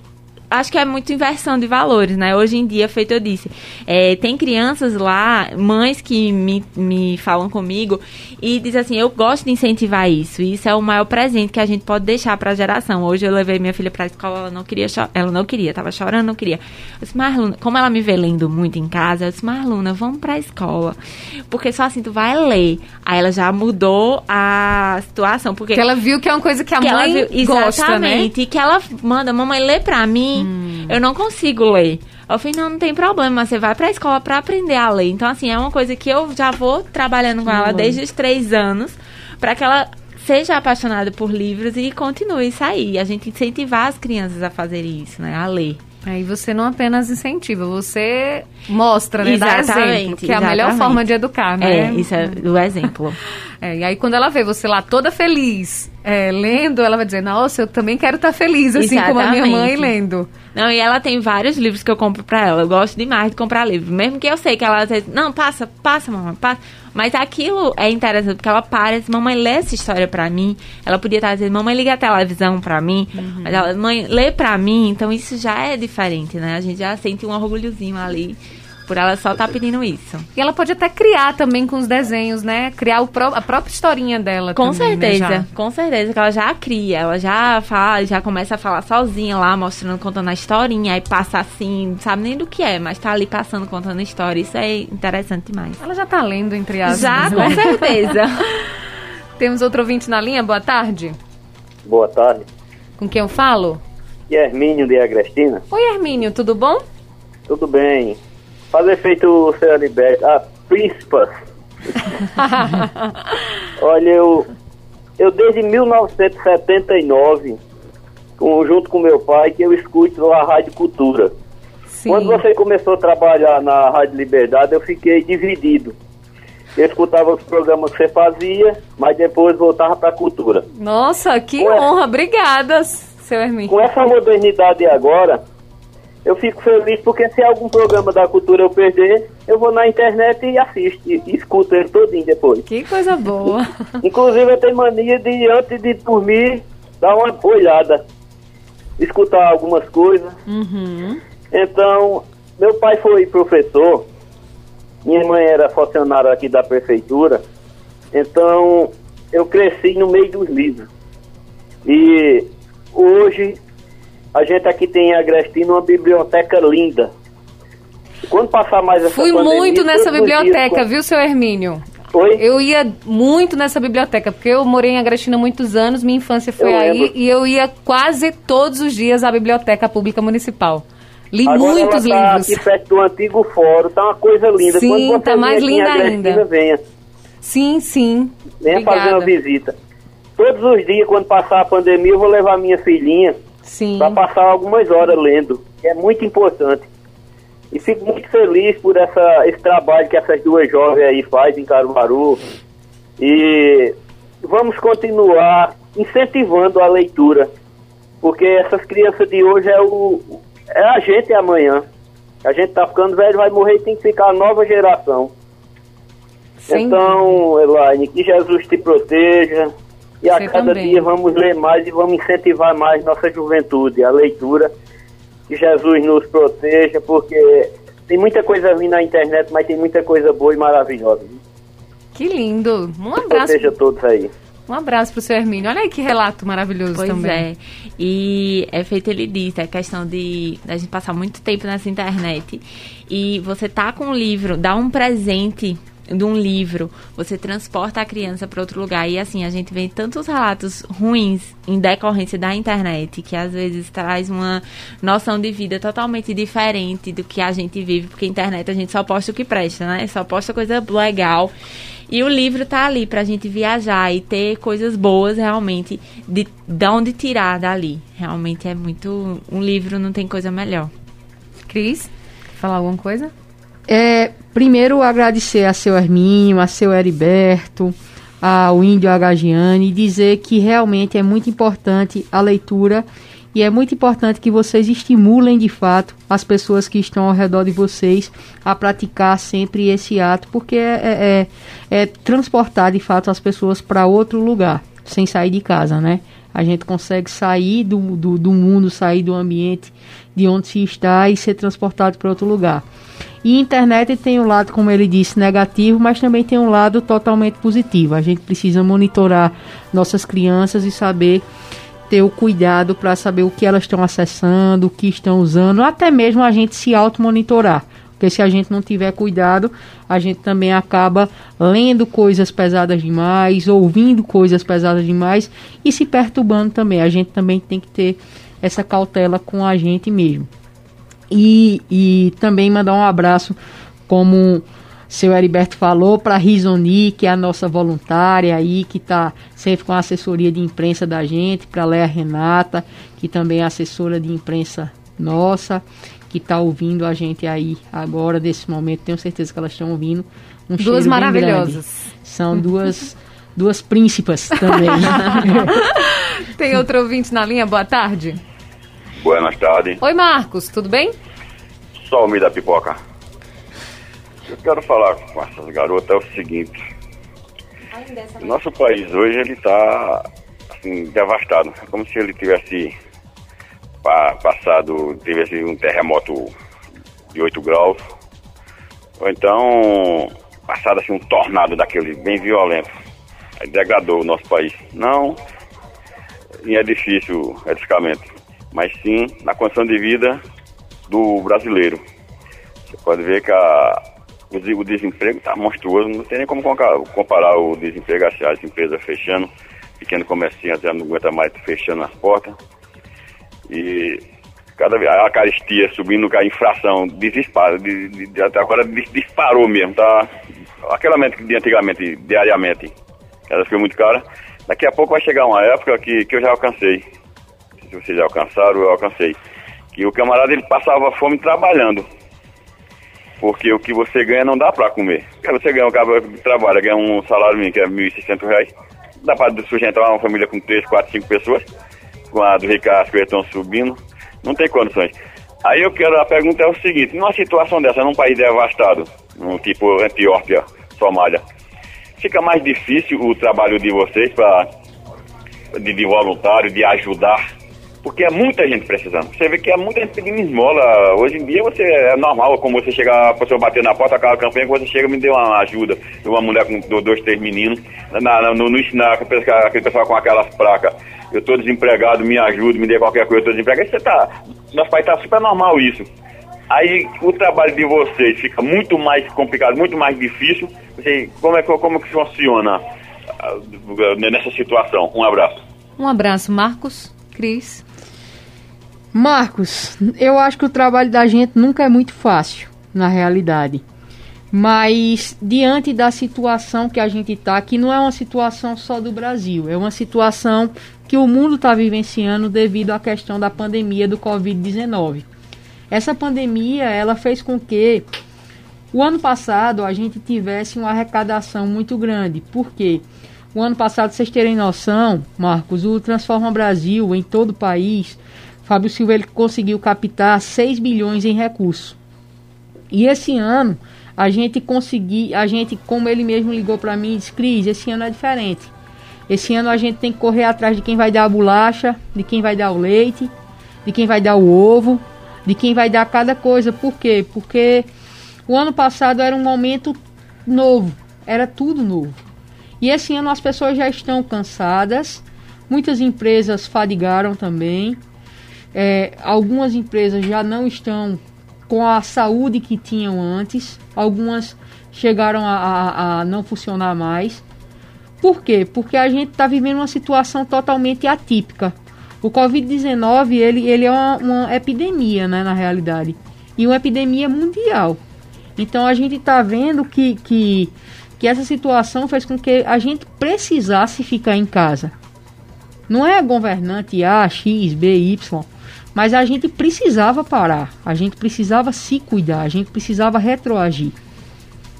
acho que é muito inversão de valores, né? Hoje em dia, feito eu disse, é, tem crianças lá, mães que me, me falam comigo e dizem assim, eu gosto de incentivar isso. Isso é o maior presente que a gente pode deixar para a geração. Hoje eu levei minha filha para a escola, ela não queria, ela não queria, tava chorando, não queria. Eu disse, Marluna, como ela me vê lendo muito em casa, eu disse, Marluna, vamos para a escola. Porque só assim tu vai ler. Aí ela já mudou a situação, porque Porque ela viu que é uma coisa que a que mãe ela viu, gosta, né? e que ela manda, mamãe, lê pra mim, Hum. eu não consigo ler. Eu falei, não, não tem problema, você vai pra escola pra aprender a ler. Então, assim, é uma coisa que eu já vou trabalhando com ela desde os três anos, pra que ela seja apaixonada por livros e continue isso aí. A gente incentivar as crianças a fazerem isso, né, a ler. Aí você não apenas incentiva, você mostra, né? Dá Exatamente, exemplo, que é a melhor forma de educar, né? É, isso é o exemplo. É, e aí quando ela vê você lá toda feliz, é, lendo, ela vai dizer, nossa, eu também quero estar feliz, assim como a minha mãe Exatamente. lendo. Não, e ela tem vários livros que eu compro pra ela. Eu gosto demais de comprar livros. Mesmo que eu sei que ela diz, não, passa, passa, mamãe, passa. Mas aquilo é interessante, porque ela para e diz, mamãe, lê essa história pra mim. Ela podia estar dizendo, mamãe, liga a televisão pra mim. Mas ela, mãe, lê pra mim. Então isso já é diferente, né? A gente já sente um orgulhozinho ali por ela só estar pedindo isso. E ela pode até criar também com os desenhos, né? Criar o pró- a própria historinha dela Com também, né, certeza, já. com certeza, que ela já cria, ela já fala, já começa a falar sozinha lá, mostrando, contando a historinha, aí passa assim, não sabe nem do que é, mas tá ali passando, contando a história, isso é interessante demais. Ela já tá lendo, entre aspas. Já, né? com certeza. Temos outro ouvinte na linha, boa tarde. Boa tarde. Com quem eu falo? E Hermínio de Agrestina? Oi, Hermínio, tudo bom? Tudo bem. Fazer feito o seu Liberta. Ah, Príncipas. Olha, eu, eu desde 1979, com, junto com meu pai, que eu escuto a Rádio Cultura. Sim. Quando você começou a trabalhar na Rádio Liberdade, eu fiquei dividido. Eu escutava os programas que você fazia, mas depois voltava para a cultura. Nossa, que Ué. honra. Obrigada, seu Hermínio. Com essa modernidade agora, eu fico feliz porque se algum programa da cultura eu perder, eu vou na internet e assisto, e, escuto ele todinho depois. Que coisa boa. Inclusive eu tenho mania de, antes de dormir, dar uma olhada, escutar algumas coisas. Uhum. Então, meu pai foi professor, minha mãe era funcionária aqui da prefeitura, então eu cresci no meio dos livros. E hoje a gente aqui tem em Agrestino uma biblioteca linda. Quando passar mais essa Fui pandemia, muito nessa dias biblioteca, com- viu, seu Hermínio? Oi? Eu ia muito nessa biblioteca, porque eu morei em Agrestina muitos anos, minha infância foi Eu aí, lembro. e eu ia quase todos os dias à Biblioteca Pública Municipal. Li Agora muitos ela tá livros. aqui perto do antigo fórum, tá uma coisa linda. Sim, tá mais linda Agrestina, ainda. venha. Sim, sim. Venha fazer uma Obrigada. visita. Todos os dias, quando passar a pandemia, eu vou levar minha filhinha Sim. para passar algumas horas lendo. que É muito importante. E fico muito feliz por essa, esse trabalho que essas duas jovens aí fazem em Caruaru. E vamos continuar incentivando a leitura, porque essas crianças de hoje é, o, é a gente amanhã. A gente tá ficando velho, vai morrer e tem que ficar a nova geração. Sem então, Elaine, que Jesus te proteja. E a Você cada também. dia vamos ler mais e vamos incentivar mais nossa juventude, a leitura. Que Jesus nos proteja, porque tem muita coisa vindo na internet, mas tem muita coisa boa e maravilhosa. Que lindo. Um abraço, Proteja todos aí. um abraço pro seu Hermínio. Olha aí que relato maravilhoso Pois também. é. E é feito ele disse, a questão de a gente passar muito tempo nessa internet e você tá com um livro, dá um presente de um livro, você transporta a criança para outro lugar e assim a gente vê tantos relatos ruins em decorrência da internet que às vezes traz uma noção de vida totalmente diferente do que a gente vive, porque a internet a gente só posta o que presta, né? Só posta coisa legal. E o livro tá ali pra gente viajar e ter coisas boas realmente de, de onde tirar dali. Realmente é muito. Um livro não tem coisa melhor. Cris, falar alguma coisa? É, primeiro agradecer a seu Hermínio, a seu Heriberto, ao Índio Agagiane e dizer que realmente é muito importante a leitura e é muito importante que vocês estimulem de fato as pessoas que estão ao redor de vocês a praticar sempre esse ato, porque é, é, é transportar de fato as pessoas para outro lugar, sem sair de casa, né? A gente consegue sair do, do, do mundo, sair do ambiente de onde se está e ser transportado para outro lugar. E internet tem um lado, como ele disse, negativo, mas também tem um lado totalmente positivo. A gente precisa monitorar nossas crianças e saber ter o cuidado para saber o que elas estão acessando, o que estão usando, até mesmo a gente se auto-monitorar. Porque se a gente não tiver cuidado, a gente também acaba lendo coisas pesadas demais, ouvindo coisas pesadas demais e se perturbando também. A gente também tem que ter essa cautela com a gente mesmo. E, e também mandar um abraço, como seu Heriberto falou, para a Risoni, que é a nossa voluntária aí, que está sempre com a assessoria de imprensa da gente, para a Léa Renata, que também é assessora de imprensa nossa, que está ouvindo a gente aí agora, desse momento. Tenho certeza que elas estão ouvindo. Um Duas maravilhosas. São duas, duas príncipas também. Tem outro ouvinte na linha, boa tarde. Boas tardes. Oi, Marcos, tudo bem? Só o da pipoca. Eu quero falar com essas garotas é o seguinte. O nosso país hoje ele está assim, devastado. É como se ele tivesse pa- passado, tivesse um terremoto de 8 graus. Ou então passado assim um tornado daquele bem violento. Aí degradou o nosso país. Não em edifício, edificamento, mas sim na condição de vida do brasileiro. Você pode ver que a, o, de- o desemprego está monstruoso, não tem nem como comparar o desemprego, as, as empresas fechando, pequeno comercinho já não aguenta mais fechando as portas. E cada vez a caristia subindo, a inflação dispara, de, de- agora dis- disparou mesmo, tá? Aquela mente de antigamente, diariamente, ela ficou muito cara. Daqui a pouco vai chegar uma época que, que eu já alcancei. Se vocês alcançaram, eu alcancei. Que o camarada ele passava fome trabalhando. Porque o que você ganha não dá pra comer. Você ganha um cara que trabalha, ganha um salário mínimo que é 1.600 reais. Dá pra sustentar uma família com 3, 4, 5 pessoas. Com a do Ricardo, coisas estão subindo. Não tem condições. Aí eu quero, a pergunta é o seguinte, numa situação dessa, num país devastado, um tipo Etiópia, Somália, fica mais difícil o trabalho de vocês para de, de voluntário, de ajudar, porque é muita gente precisando. Você vê que é muita gente pedindo esmola. Hoje em dia você é normal, como você chegar, a pessoa bater na porta, aquela campanha que você chega me deu uma ajuda. Uma mulher com do- dois, três meninos, na, na, no, no, na, aquele pessoal com aquelas placas. Eu estou desempregado, me ajude, me dê qualquer coisa, eu estou desempregado. Você tá. Nosso país tá super normal isso. Aí o trabalho de vocês fica muito mais complicado, muito mais difícil. Você, como, é, como que funciona ah, nessa situação? Um abraço. Um abraço, Marcos, Cris. Marcos, eu acho que o trabalho da gente nunca é muito fácil, na realidade. Mas diante da situação que a gente está, que não é uma situação só do Brasil, é uma situação que o mundo está vivenciando devido à questão da pandemia do Covid-19. Essa pandemia, ela fez com que o ano passado a gente tivesse uma arrecadação muito grande. Por quê? O ano passado, vocês terem noção, Marcos, o Transforma Brasil em todo o país, Fábio Silva ele conseguiu captar 6 bilhões em recursos. E esse ano a gente conseguiu, a gente, como ele mesmo ligou para mim, disse, Cris, esse ano é diferente. Esse ano a gente tem que correr atrás de quem vai dar a bolacha, de quem vai dar o leite, de quem vai dar o ovo, de quem vai dar cada coisa. Por quê? Porque o ano passado era um momento novo, era tudo novo. E esse ano as pessoas já estão cansadas, muitas empresas fadigaram também, é, algumas empresas já não estão com a saúde que tinham antes, algumas chegaram a, a, a não funcionar mais. Por quê? Porque a gente está vivendo uma situação totalmente atípica. O Covid-19 ele, ele é uma, uma, epidemia, né, na realidade, e uma epidemia mundial. Então a gente está vendo que, que, que essa situação fez com que a gente precisasse ficar em casa. Não é governante A, X, B, Y, mas a gente precisava parar, a gente precisava se cuidar, a gente precisava retroagir.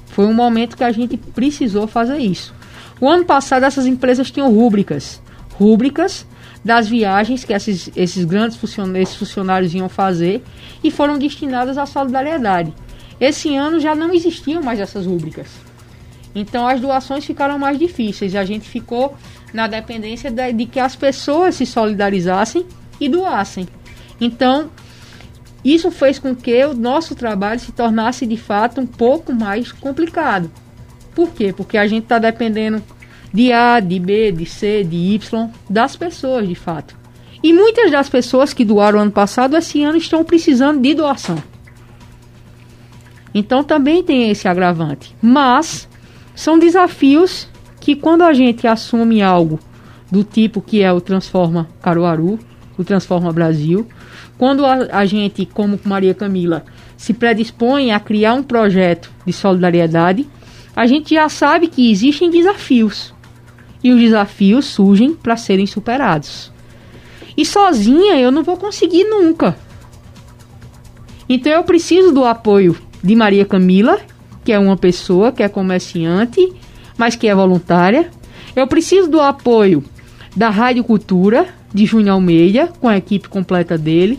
Foi um momento que a gente precisou fazer isso. O ano passado essas empresas tinham rúbricas, rúbricas das viagens que esses, esses grandes funcionários, esses funcionários iam fazer e foram destinadas à solidariedade. Esse ano já não existiam mais essas rúbricas. Então as doações ficaram mais difíceis e a gente ficou na dependência de, de que as pessoas se solidarizassem e doassem. Então, isso fez com que o nosso trabalho se tornasse de fato um pouco mais complicado. Por quê? Porque a gente está dependendo de A, de B, de C, de Y, das pessoas de fato. E muitas das pessoas que doaram ano passado, esse ano estão precisando de doação. Então também tem esse agravante. Mas são desafios que quando a gente assume algo do tipo que é o Transforma Caruaru, o Transforma Brasil, quando a, a gente, como Maria Camila, se predispõe a criar um projeto de solidariedade, a gente já sabe que existem desafios. E os desafios surgem para serem superados. E sozinha eu não vou conseguir nunca. Então eu preciso do apoio de Maria Camila, que é uma pessoa que é comerciante, mas que é voluntária. Eu preciso do apoio da Rádio Cultura, de Júnior Almeida, com a equipe completa dele.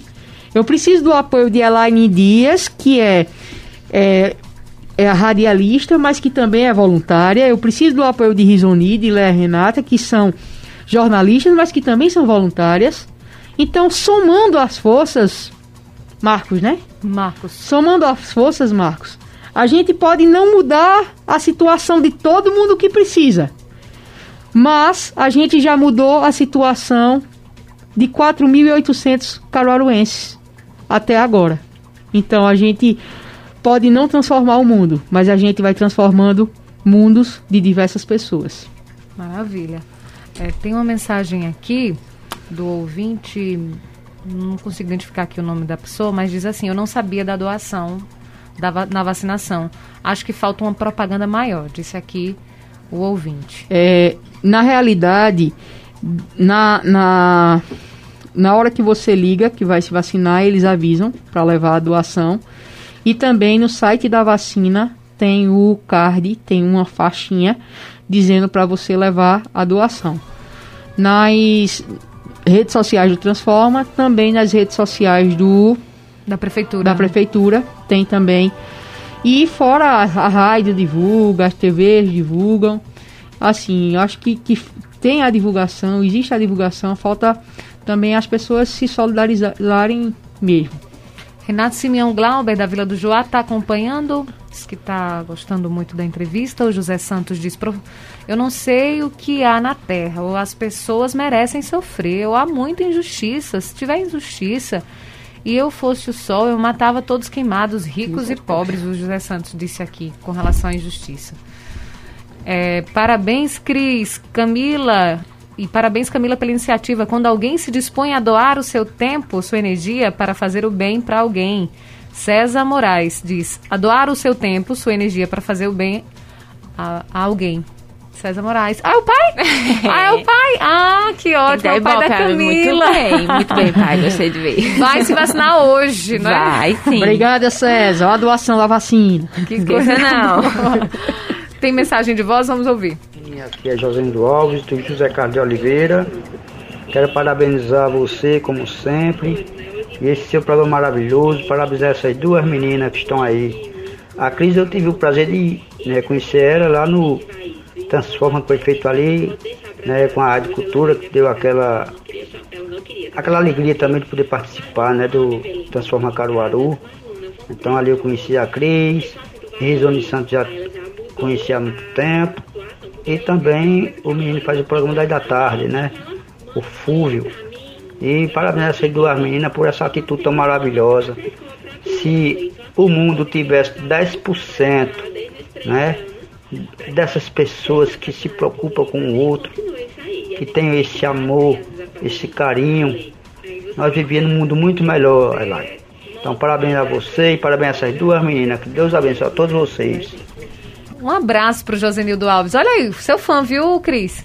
Eu preciso do apoio de Elaine Dias, que é, é, é a radialista, mas que também é voluntária. Eu preciso do apoio de Risoni, de Léa Renata, que são jornalistas, mas que também são voluntárias. Então, somando as forças, Marcos, né? Marcos. Somando as forças, Marcos, a gente pode não mudar a situação de todo mundo que precisa. Mas a gente já mudou a situação de 4.800 caruaruenses até agora. Então a gente pode não transformar o mundo, mas a gente vai transformando mundos de diversas pessoas. Maravilha. É, tem uma mensagem aqui do ouvinte, não consigo identificar aqui o nome da pessoa, mas diz assim: Eu não sabia da doação da, na vacinação. Acho que falta uma propaganda maior, disse aqui o ouvinte. É, na realidade, na, na, na hora que você liga, que vai se vacinar, eles avisam para levar a doação. E também no site da vacina tem o card, tem uma faixinha dizendo para você levar a doação. Nas redes sociais do Transforma, também nas redes sociais do da prefeitura. Da prefeitura tem também. E fora a, a rádio divulga, as TVs divulgam. Assim, acho que, que tem a divulgação, existe a divulgação, falta também as pessoas se solidarizarem mesmo. Renato Simeão Glauber, da Vila do Joá, está acompanhando, diz que está gostando muito da entrevista. O José Santos diz: Eu não sei o que há na terra, ou as pessoas merecem sofrer, ou há muita injustiça. Se tiver injustiça e eu fosse o sol, eu matava todos queimados, ricos e pobres, o José Santos disse aqui, com relação à injustiça. É, parabéns, Cris, Camila. E parabéns, Camila, pela iniciativa. Quando alguém se dispõe a doar o seu tempo, sua energia para fazer o bem para alguém. César Moraes diz: a doar o seu tempo, sua energia para fazer o bem a, a alguém. César Moraes. Ah, é o pai? Ah, é o pai? Ah, que ótimo. É o pai da Camila. Muito bem, muito bem, pai. Gostei de ver. Vai se vacinar hoje, né? Vai, sim. Obrigada, César. Olha a doação da vacina. Que coisa não. Tem mensagem de voz? Vamos ouvir. Aqui é José Alves, do José Carlos de Oliveira. Quero parabenizar você, como sempre, e esse seu programa maravilhoso. Parabenizar essas duas meninas que estão aí. A Cris, eu tive o prazer de né, conhecer ela lá no Transforma, que foi feito ali, né, com a Rádio Cultura, que deu aquela, aquela alegria também de poder participar né, do Transforma Caruaru. Então ali eu conheci a Cris, Rizone Santos já conheci há muito tempo. E também o menino faz o programa da tarde, né? O Fúvio. E parabéns a essas duas meninas por essa atitude tão maravilhosa. Se o mundo tivesse 10%, né? Dessas pessoas que se preocupam com o outro, que tem esse amor, esse carinho, nós vivíamos num mundo muito melhor, Elaine. Então parabéns a você e parabéns a essas duas meninas. Que Deus abençoe a todos vocês. Um abraço pro Josenildo Alves. Olha aí, seu fã, viu, Cris?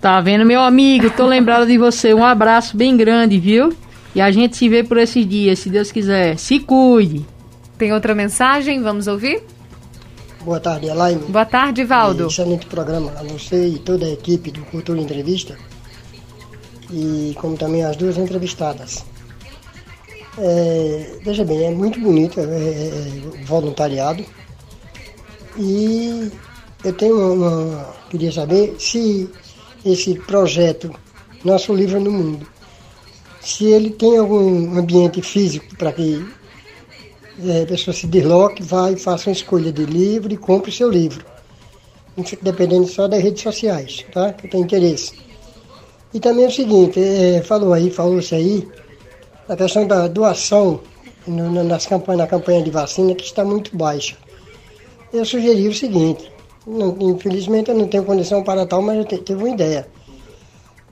Tá vendo, meu amigo? Tô lembrado de você. Um abraço bem grande, viu? E a gente se vê por esses dias, se Deus quiser. Se cuide. Tem outra mensagem? Vamos ouvir? Boa tarde, Elaine. Boa tarde, Valdo. excelente programa a você e toda a equipe do Cultura Entrevista. E como também as duas entrevistadas. É, veja bem, é muito bonito é, é, é voluntariado e eu tenho uma, Queria saber se esse projeto Nosso Livro no Mundo, se ele tem algum ambiente físico para que é, a pessoa se desloque, vá e faça uma escolha de livro e compre o seu livro. Dependendo só das redes sociais, tá? Que tenho interesse. E também é o seguinte, é, falou aí, falou-se aí, a questão da doação no, nas campanhas, na campanha de vacina que está muito baixa eu sugeri o seguinte, não, infelizmente eu não tenho condição para tal, mas eu te, tive uma ideia.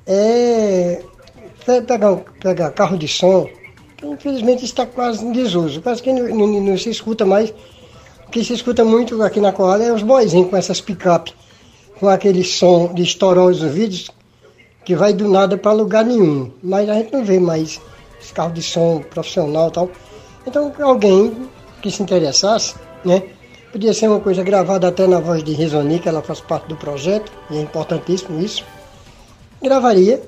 É pegar, pegar carro de som, que infelizmente está quase em desuso, quase que não, não, não, se escuta mais. O que se escuta muito aqui na Coalha é os boizinhos com essas picape, com aquele som de estourar os ouvidos, que vai do nada para lugar nenhum. Mas a gente não vê mais esse carro de som profissional e tal. Então alguém que se interessasse, né? Podia ser uma coisa gravada até na voz de Risoni, que ela faz parte do projeto, e é importantíssimo isso. Gravaria,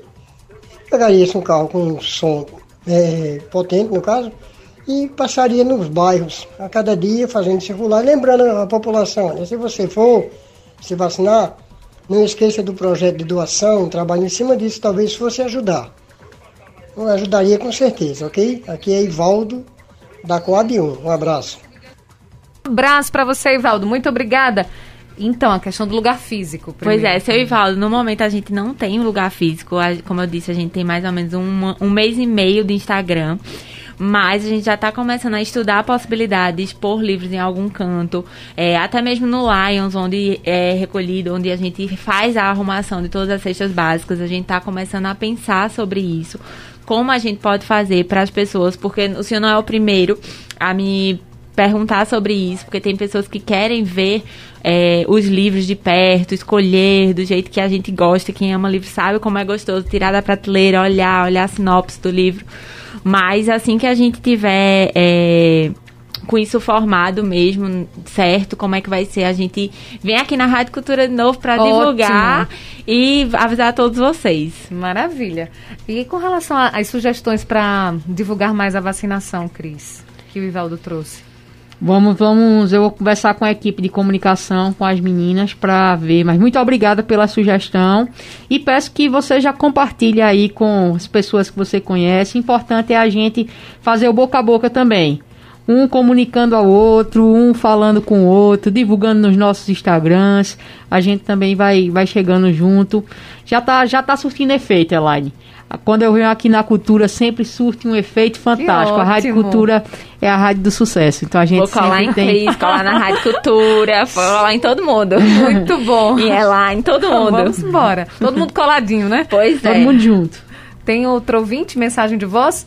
pegaria esse um carro com um som é, potente, no caso, e passaria nos bairros a cada dia fazendo circular, lembrando a população, né? se você for se vacinar, não esqueça do projeto de doação, trabalhe em cima disso, talvez fosse ajudar. Eu ajudaria com certeza, ok? Aqui é Ivaldo, da Coab 1. Um abraço. Abraço para você, Ivaldo. Muito obrigada. Então, a questão do lugar físico. Primeiro. Pois é, seu Ivaldo, no momento a gente não tem um lugar físico. Como eu disse, a gente tem mais ou menos um, um mês e meio de Instagram. Mas a gente já está começando a estudar a possibilidade de expor livros em algum canto, é, até mesmo no Lions, onde é recolhido, onde a gente faz a arrumação de todas as cestas básicas. A gente está começando a pensar sobre isso. Como a gente pode fazer para as pessoas, porque o senhor não é o primeiro a me perguntar sobre isso, porque tem pessoas que querem ver é, os livros de perto, escolher do jeito que a gente gosta. Quem ama livro sabe como é gostoso tirar da prateleira, olhar, olhar a sinopse do livro. Mas assim que a gente tiver é, com isso formado mesmo, certo? Como é que vai ser? A gente vem aqui na Rádio Cultura de novo para divulgar e avisar a todos vocês. Maravilha. E com relação às sugestões para divulgar mais a vacinação, Cris, que o Ivaldo trouxe? Vamos, vamos, eu vou conversar com a equipe de comunicação, com as meninas, para ver. Mas muito obrigada pela sugestão e peço que você já compartilhe aí com as pessoas que você conhece. Importante é a gente fazer o boca a boca também. Um comunicando ao outro, um falando com o outro, divulgando nos nossos Instagrams. A gente também vai, vai chegando junto. Já tá, já tá surtindo efeito, Elaine. Quando eu venho aqui na Cultura, sempre surte um efeito fantástico. A Rádio Cultura é a rádio do sucesso. Então a gente Vou colar em tem... Cris, colar na Rádio Cultura, vou colar em todo mundo. Muito bom. E é lá em todo mundo. Vamos embora. Todo mundo coladinho, né? Pois todo é. Todo mundo junto. Tem outro ouvinte, mensagem de voz?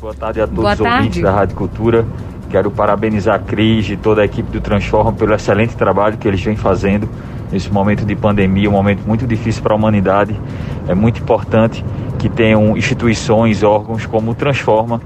Boa tarde a todos Boa os tarde. ouvintes da Rádio Cultura. Quero parabenizar a Cris e toda a equipe do Transforma pelo excelente trabalho que eles vêm fazendo nesse momento de pandemia, um momento muito difícil para a humanidade. É muito importante que tenham instituições, órgãos como o Transforma,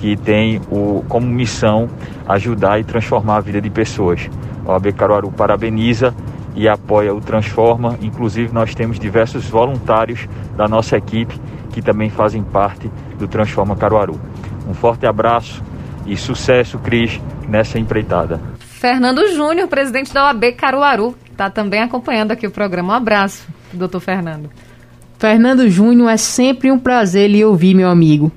que tem o, como missão ajudar e transformar a vida de pessoas. O AB Caruaru parabeniza e apoia o Transforma. Inclusive, nós temos diversos voluntários da nossa equipe que também fazem parte do Transforma Caruaru. Um forte abraço e sucesso, Cris, nessa empreitada. Fernando Júnior, presidente da OAB Caruaru, está também acompanhando aqui o programa. Um abraço, doutor Fernando. Fernando Júnior, é sempre um prazer lhe ouvir, meu amigo.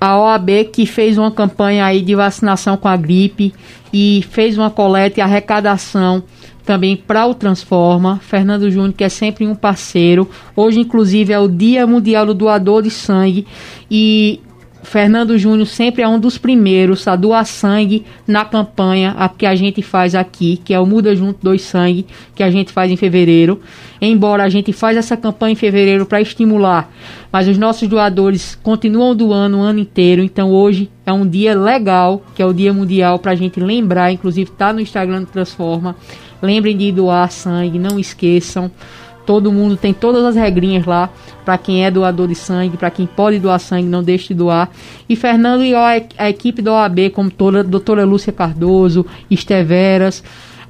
A OAB que fez uma campanha aí de vacinação com a gripe e fez uma coleta e arrecadação também para o Transforma. Fernando Júnior, que é sempre um parceiro. Hoje, inclusive, é o Dia Mundial do Doador de Sangue e Fernando Júnior sempre é um dos primeiros a doar sangue na campanha a que a gente faz aqui, que é o Muda Junto Dois Sangue, que a gente faz em fevereiro. Embora a gente faz essa campanha em fevereiro para estimular, mas os nossos doadores continuam doando o ano inteiro. Então hoje é um dia legal, que é o Dia Mundial para a gente lembrar, inclusive tá no Instagram do Transforma. Lembrem de doar sangue, não esqueçam. Todo mundo tem todas as regrinhas lá para quem é doador de sangue, para quem pode doar sangue, não deixe de doar. E Fernando e a, a equipe da OAB, como toda, doutora Lúcia Cardoso, Esteveras,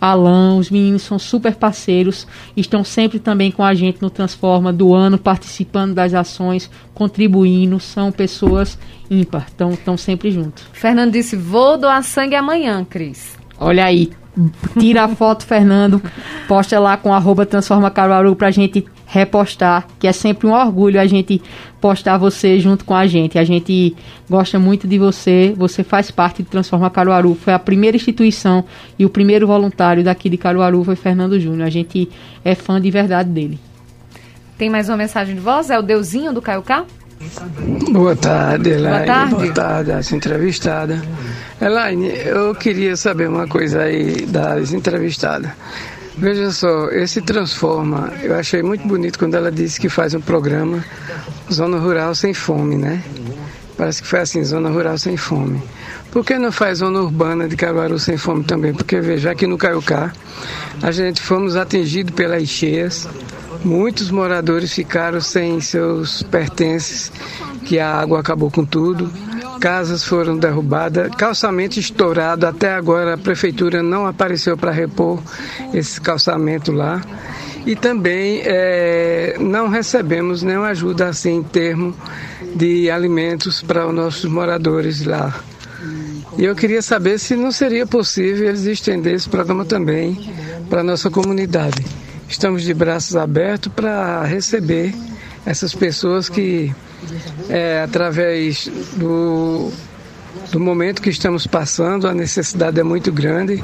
Alain, os meninos são super parceiros, estão sempre também com a gente no Transforma do ano, participando das ações, contribuindo, são pessoas ímpar, estão sempre juntos. Fernando disse: vou doar sangue amanhã, Cris. Olha aí, tira a foto, Fernando, posta lá com arroba Transforma Caruaru pra gente repostar, que é sempre um orgulho a gente postar você junto com a gente. A gente gosta muito de você, você faz parte do Transforma Caruaru. Foi a primeira instituição e o primeiro voluntário daqui de Caruaru foi Fernando Júnior. A gente é fã de verdade dele. Tem mais uma mensagem de voz? É o Deusinho do Caio K? Boa tarde, Elaine. Boa tarde. Boa tarde, essa entrevistada. Elaine, eu queria saber uma coisa aí das entrevistadas. Veja só, esse Transforma, eu achei muito bonito quando ela disse que faz um programa Zona Rural Sem Fome, né? Parece que foi assim, Zona Rural Sem Fome. Por que não faz Zona Urbana de Caruaru Sem Fome também? Porque veja, aqui no Caiucá, a gente fomos atingidos pelas cheias, muitos moradores ficaram sem seus pertences, que a água acabou com tudo casas foram derrubadas, calçamento estourado. Até agora a prefeitura não apareceu para repor esse calçamento lá. E também é, não recebemos nenhuma ajuda assim em termos de alimentos para os nossos moradores lá. E eu queria saber se não seria possível eles estender esse programa também para a nossa comunidade. Estamos de braços abertos para receber essas pessoas que é, através do, do momento que estamos passando, a necessidade é muito grande.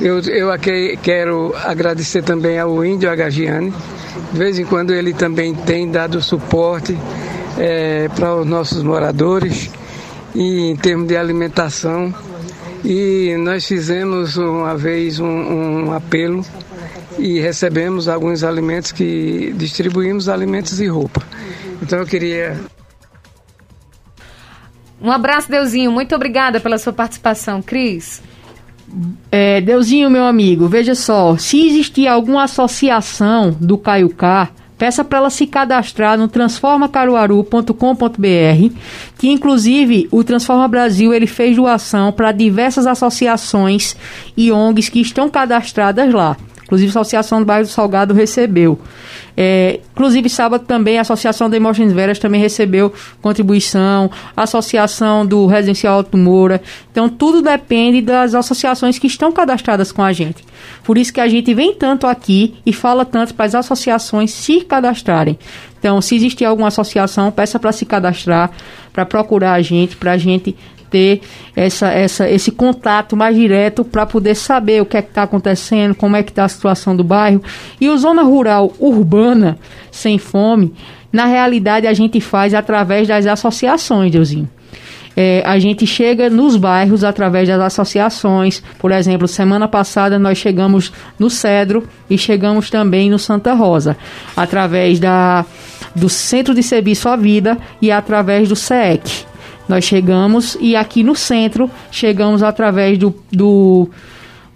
Eu, eu aqui quero agradecer também ao Índio Agagiani. De vez em quando ele também tem dado suporte é, para os nossos moradores e em termos de alimentação. E nós fizemos uma vez um, um apelo e recebemos alguns alimentos que distribuímos alimentos e roupa. Então eu queria. Um abraço, Deusinho. Muito obrigada pela sua participação, Cris. É, Deusinho, meu amigo, veja só, se existir alguma associação do Caiucá, peça para ela se cadastrar no transformacaruaru.com.br, que inclusive o Transforma Brasil ele fez doação para diversas associações e ONGs que estão cadastradas lá. Inclusive, a Associação do Bairro do Salgado recebeu. É, inclusive, sábado também, a Associação da Emoções Veras também recebeu contribuição, a Associação do Residencial Alto Moura. Então, tudo depende das associações que estão cadastradas com a gente. Por isso que a gente vem tanto aqui e fala tanto para as associações se cadastrarem. Então, se existir alguma associação, peça para se cadastrar, para procurar a gente, para a gente ter essa, essa, esse contato mais direto para poder saber o que é que está acontecendo, como é que está a situação do bairro. E o Zona Rural Urbana Sem Fome, na realidade a gente faz através das associações, Deusinho. É, a gente chega nos bairros através das associações. Por exemplo, semana passada nós chegamos no Cedro e chegamos também no Santa Rosa, através da, do Centro de Serviço à Vida e através do SEEC. Nós chegamos e aqui no centro chegamos através do, do,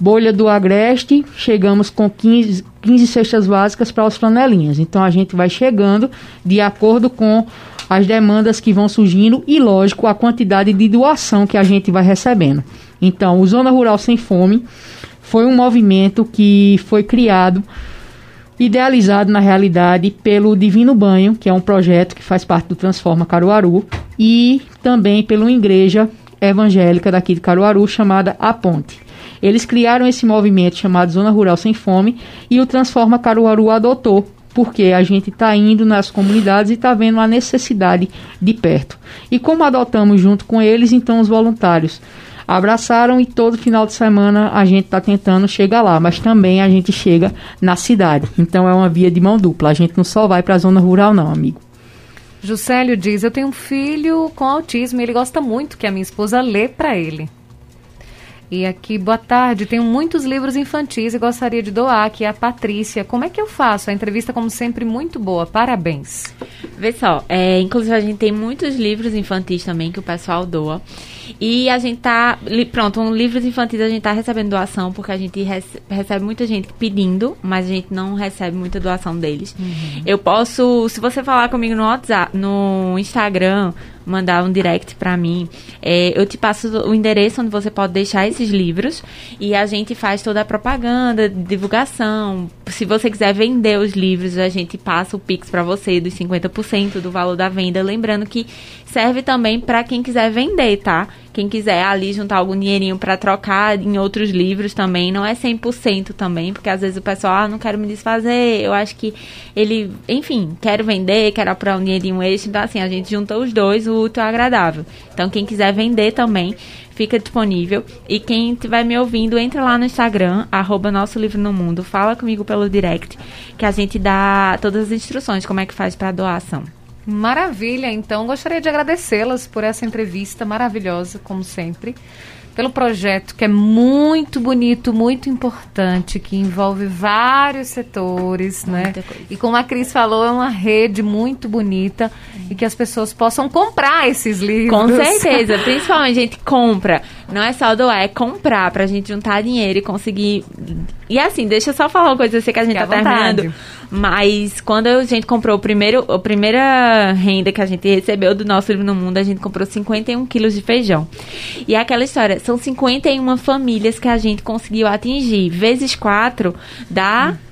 Bolha do Agreste, chegamos com 15, 15 cestas básicas para os flanelinhas. Então a gente vai chegando de acordo com as demandas que vão surgindo e, lógico, a quantidade de doação que a gente vai recebendo. Então, o Zona Rural Sem Fome foi um movimento que foi criado, idealizado na realidade pelo Divino Banho, que é um projeto que faz parte do Transforma Caruaru, e também pela igreja evangélica daqui de Caruaru chamada A Ponte. Eles criaram esse movimento chamado Zona Rural Sem Fome e o Transforma Caruaru adotou porque a gente está indo nas comunidades e está vendo a necessidade de perto. E como adotamos junto com eles, então os voluntários abraçaram e todo final de semana a gente está tentando chegar lá, mas também a gente chega na cidade. Então é uma via de mão dupla. A gente não só vai para a zona rural, não, amigo. Juscelio diz: Eu tenho um filho com autismo e ele gosta muito que a minha esposa lê para ele. E aqui, boa tarde. Tenho muitos livros infantis e gostaria de doar aqui a Patrícia. Como é que eu faço? A entrevista, como sempre, muito boa. Parabéns. Vê só, é, inclusive a gente tem muitos livros infantis também que o pessoal doa. E a gente tá. Pronto, um livros infantis a gente tá recebendo doação, porque a gente recebe muita gente pedindo, mas a gente não recebe muita doação deles. Uhum. Eu posso, se você falar comigo no WhatsApp, no Instagram, mandar um direct para mim, é, eu te passo o endereço onde você pode deixar esses livros e a gente faz toda a propaganda, divulgação. Se você quiser vender os livros, a gente passa o Pix para você dos 50% do valor da venda. Lembrando que serve também para quem quiser vender, tá? Quem quiser ali juntar algum dinheirinho para trocar em outros livros também, não é 100% também, porque às vezes o pessoal, ah, não quero me desfazer, eu acho que ele, enfim, quero vender, quero apurar um dinheirinho extra, então assim, a gente junta os dois, o útil e agradável. Então quem quiser vender também, fica disponível. E quem estiver me ouvindo, entra lá no Instagram, arroba Nosso Livro no Mundo, fala comigo pelo direct, que a gente dá todas as instruções, como é que faz para doação. Maravilha, então gostaria de agradecê-las por essa entrevista maravilhosa, como sempre, pelo projeto que é muito bonito, muito importante, que envolve vários setores, né? Muita né? Coisa. E como a Cris falou, é uma rede muito bonita e que as pessoas possam comprar esses livros. Com certeza, principalmente a gente compra. Não é só doar, é comprar pra gente juntar dinheiro e conseguir. E assim, deixa eu só falar uma coisa, eu sei que a gente Fique tá terminando. Mas quando a gente comprou o primeiro, a primeira renda que a gente recebeu do nosso livro no mundo, a gente comprou 51 quilos de feijão. E é aquela história, são 51 famílias que a gente conseguiu atingir. Vezes 4 dá. Hum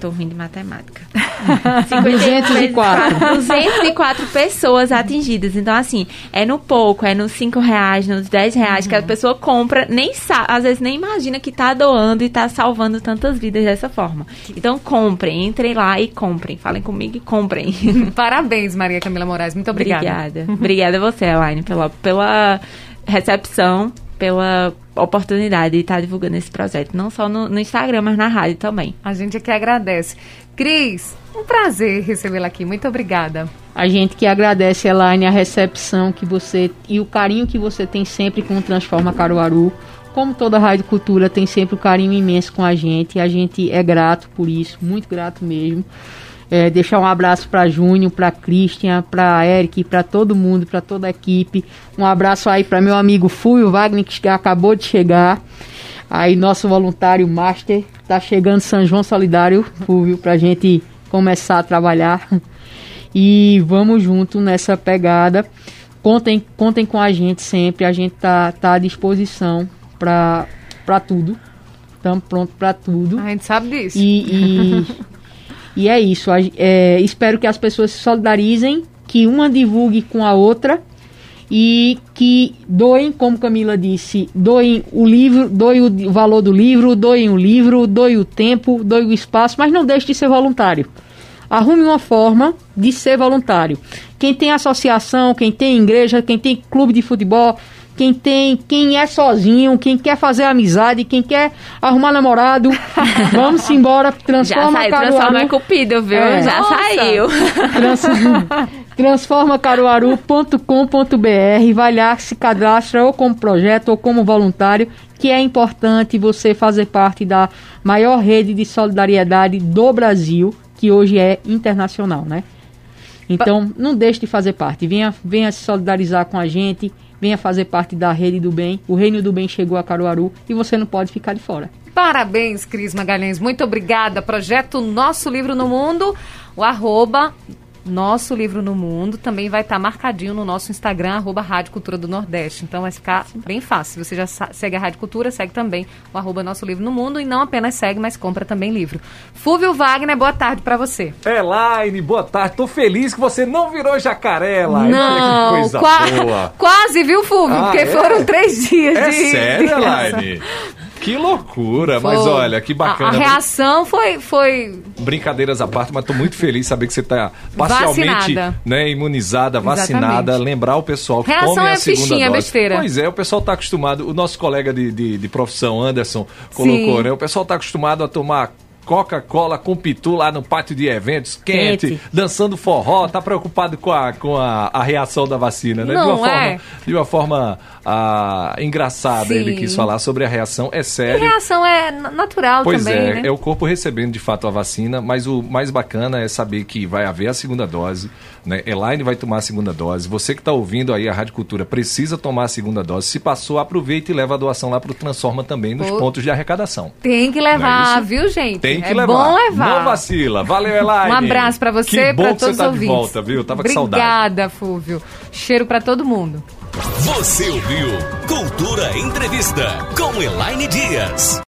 Tô ruim de matemática. 204. 204 pessoas atingidas. Então, assim, é no pouco, é nos 5 reais, nos 10 reais uhum. que a uhum. pessoa compra, nem sabe, às vezes nem imagina que tá doando e tá salvando tantas vidas dessa forma. Então, comprem, entrem lá e comprem. Falem comigo e comprem. Parabéns, Maria Camila Moraes. Muito obrigada. Obrigada. obrigada a você, Elaine, pela, pela recepção pela oportunidade de estar divulgando esse projeto, não só no, no Instagram, mas na rádio também. A gente aqui agradece. Cris, um prazer recebê-la aqui. Muito obrigada. A gente que agradece, Elaine, a recepção que você e o carinho que você tem sempre com o Transforma Caruaru. Como toda a Rádio Cultura tem sempre um carinho imenso com a gente. A gente é grato por isso, muito grato mesmo. É, deixar um abraço para Júnior, para Christian, para Eric, para todo mundo, para toda a equipe. Um abraço aí para meu amigo Fulvio Wagner, que acabou de chegar. Aí nosso voluntário Master tá chegando São João Solidário, Fulvio, pra gente começar a trabalhar. E vamos junto nessa pegada. Contem, contem com a gente sempre, a gente tá, tá à disposição para tudo. Estamos prontos para tudo. A gente sabe disso. E, e E é isso. É, espero que as pessoas se solidarizem, que uma divulgue com a outra e que doem, como Camila disse, doem o livro, doem o valor do livro, doem o livro, doem o tempo, doem o espaço, mas não deixe de ser voluntário. Arrume uma forma de ser voluntário. Quem tem associação, quem tem igreja, quem tem clube de futebol, quem tem, quem é sozinho, quem quer fazer amizade, quem quer arrumar namorado, vamos embora, transforma Já saiu, Caruaru. Transforma é cupido, viu? É. Já Nossa. saiu. Trans, transforma caruaru.com.br, vai lá, se cadastra ou como projeto ou como voluntário, que é importante você fazer parte da maior rede de solidariedade do Brasil, que hoje é internacional, né? Então, não deixe de fazer parte. Venha, venha se solidarizar com a gente venha fazer parte da rede do bem. O reino do bem chegou a Caruaru e você não pode ficar de fora. Parabéns, Cris Magalhães. Muito obrigada. Projeto Nosso Livro no Mundo. O arroba nosso livro no mundo também vai estar tá marcadinho no nosso Instagram, arroba Rádio Cultura do Nordeste. Então vai ficar bem fácil. Você já segue a Rádio Cultura, segue também o arroba Nosso Livro no Mundo e não apenas segue, mas compra também livro. Fúvio Wagner, boa tarde para você. Elaine, boa tarde. Tô feliz que você não virou jacaré, Elaine. Não, que coisa qua boa. quase, viu, Fúvio? Ah, porque é? foram três dias é de... sério, Elaine? Que loucura, foi. mas olha, que bacana. A, a, reação foi, foi. Brincadeiras à parte, mas estou muito feliz de saber que você está parcialmente né, imunizada, vacinada. Exatamente. Lembrar o pessoal que reação tome é a segunda fichinha, dose. Besteira. Pois é, o pessoal está acostumado. O nosso colega de, de, de profissão, Anderson, colocou, Sim. né? O pessoal está acostumado a tomar Coca-Cola com pitu lá no pátio de eventos, quente, quente, dançando forró, tá preocupado com a, com a, a reação da vacina, né? Não de uma é. forma, de uma forma ah, engraçada Sim. ele quis falar sobre a reação, é sério. E a reação é natural pois também, é, né? é o corpo recebendo de fato a vacina, mas o mais bacana é saber que vai haver a segunda dose, né? Elaine vai tomar a segunda dose. Você que está ouvindo aí a Rádio Cultura precisa tomar a segunda dose. Se passou, aproveita e leva a doação lá para o Transforma também nos Pô, pontos de arrecadação. Tem que levar, é viu, gente? Tem que é levar. bom levar. Não vacila. Valeu, Elaine. Um abraço para você e para todos você tá os ouvintes. de volta, viu? Tava Obrigada, com saudade. Obrigada, Fúvio. Cheiro para todo mundo. Você ouviu Cultura Entrevista com Elaine Dias.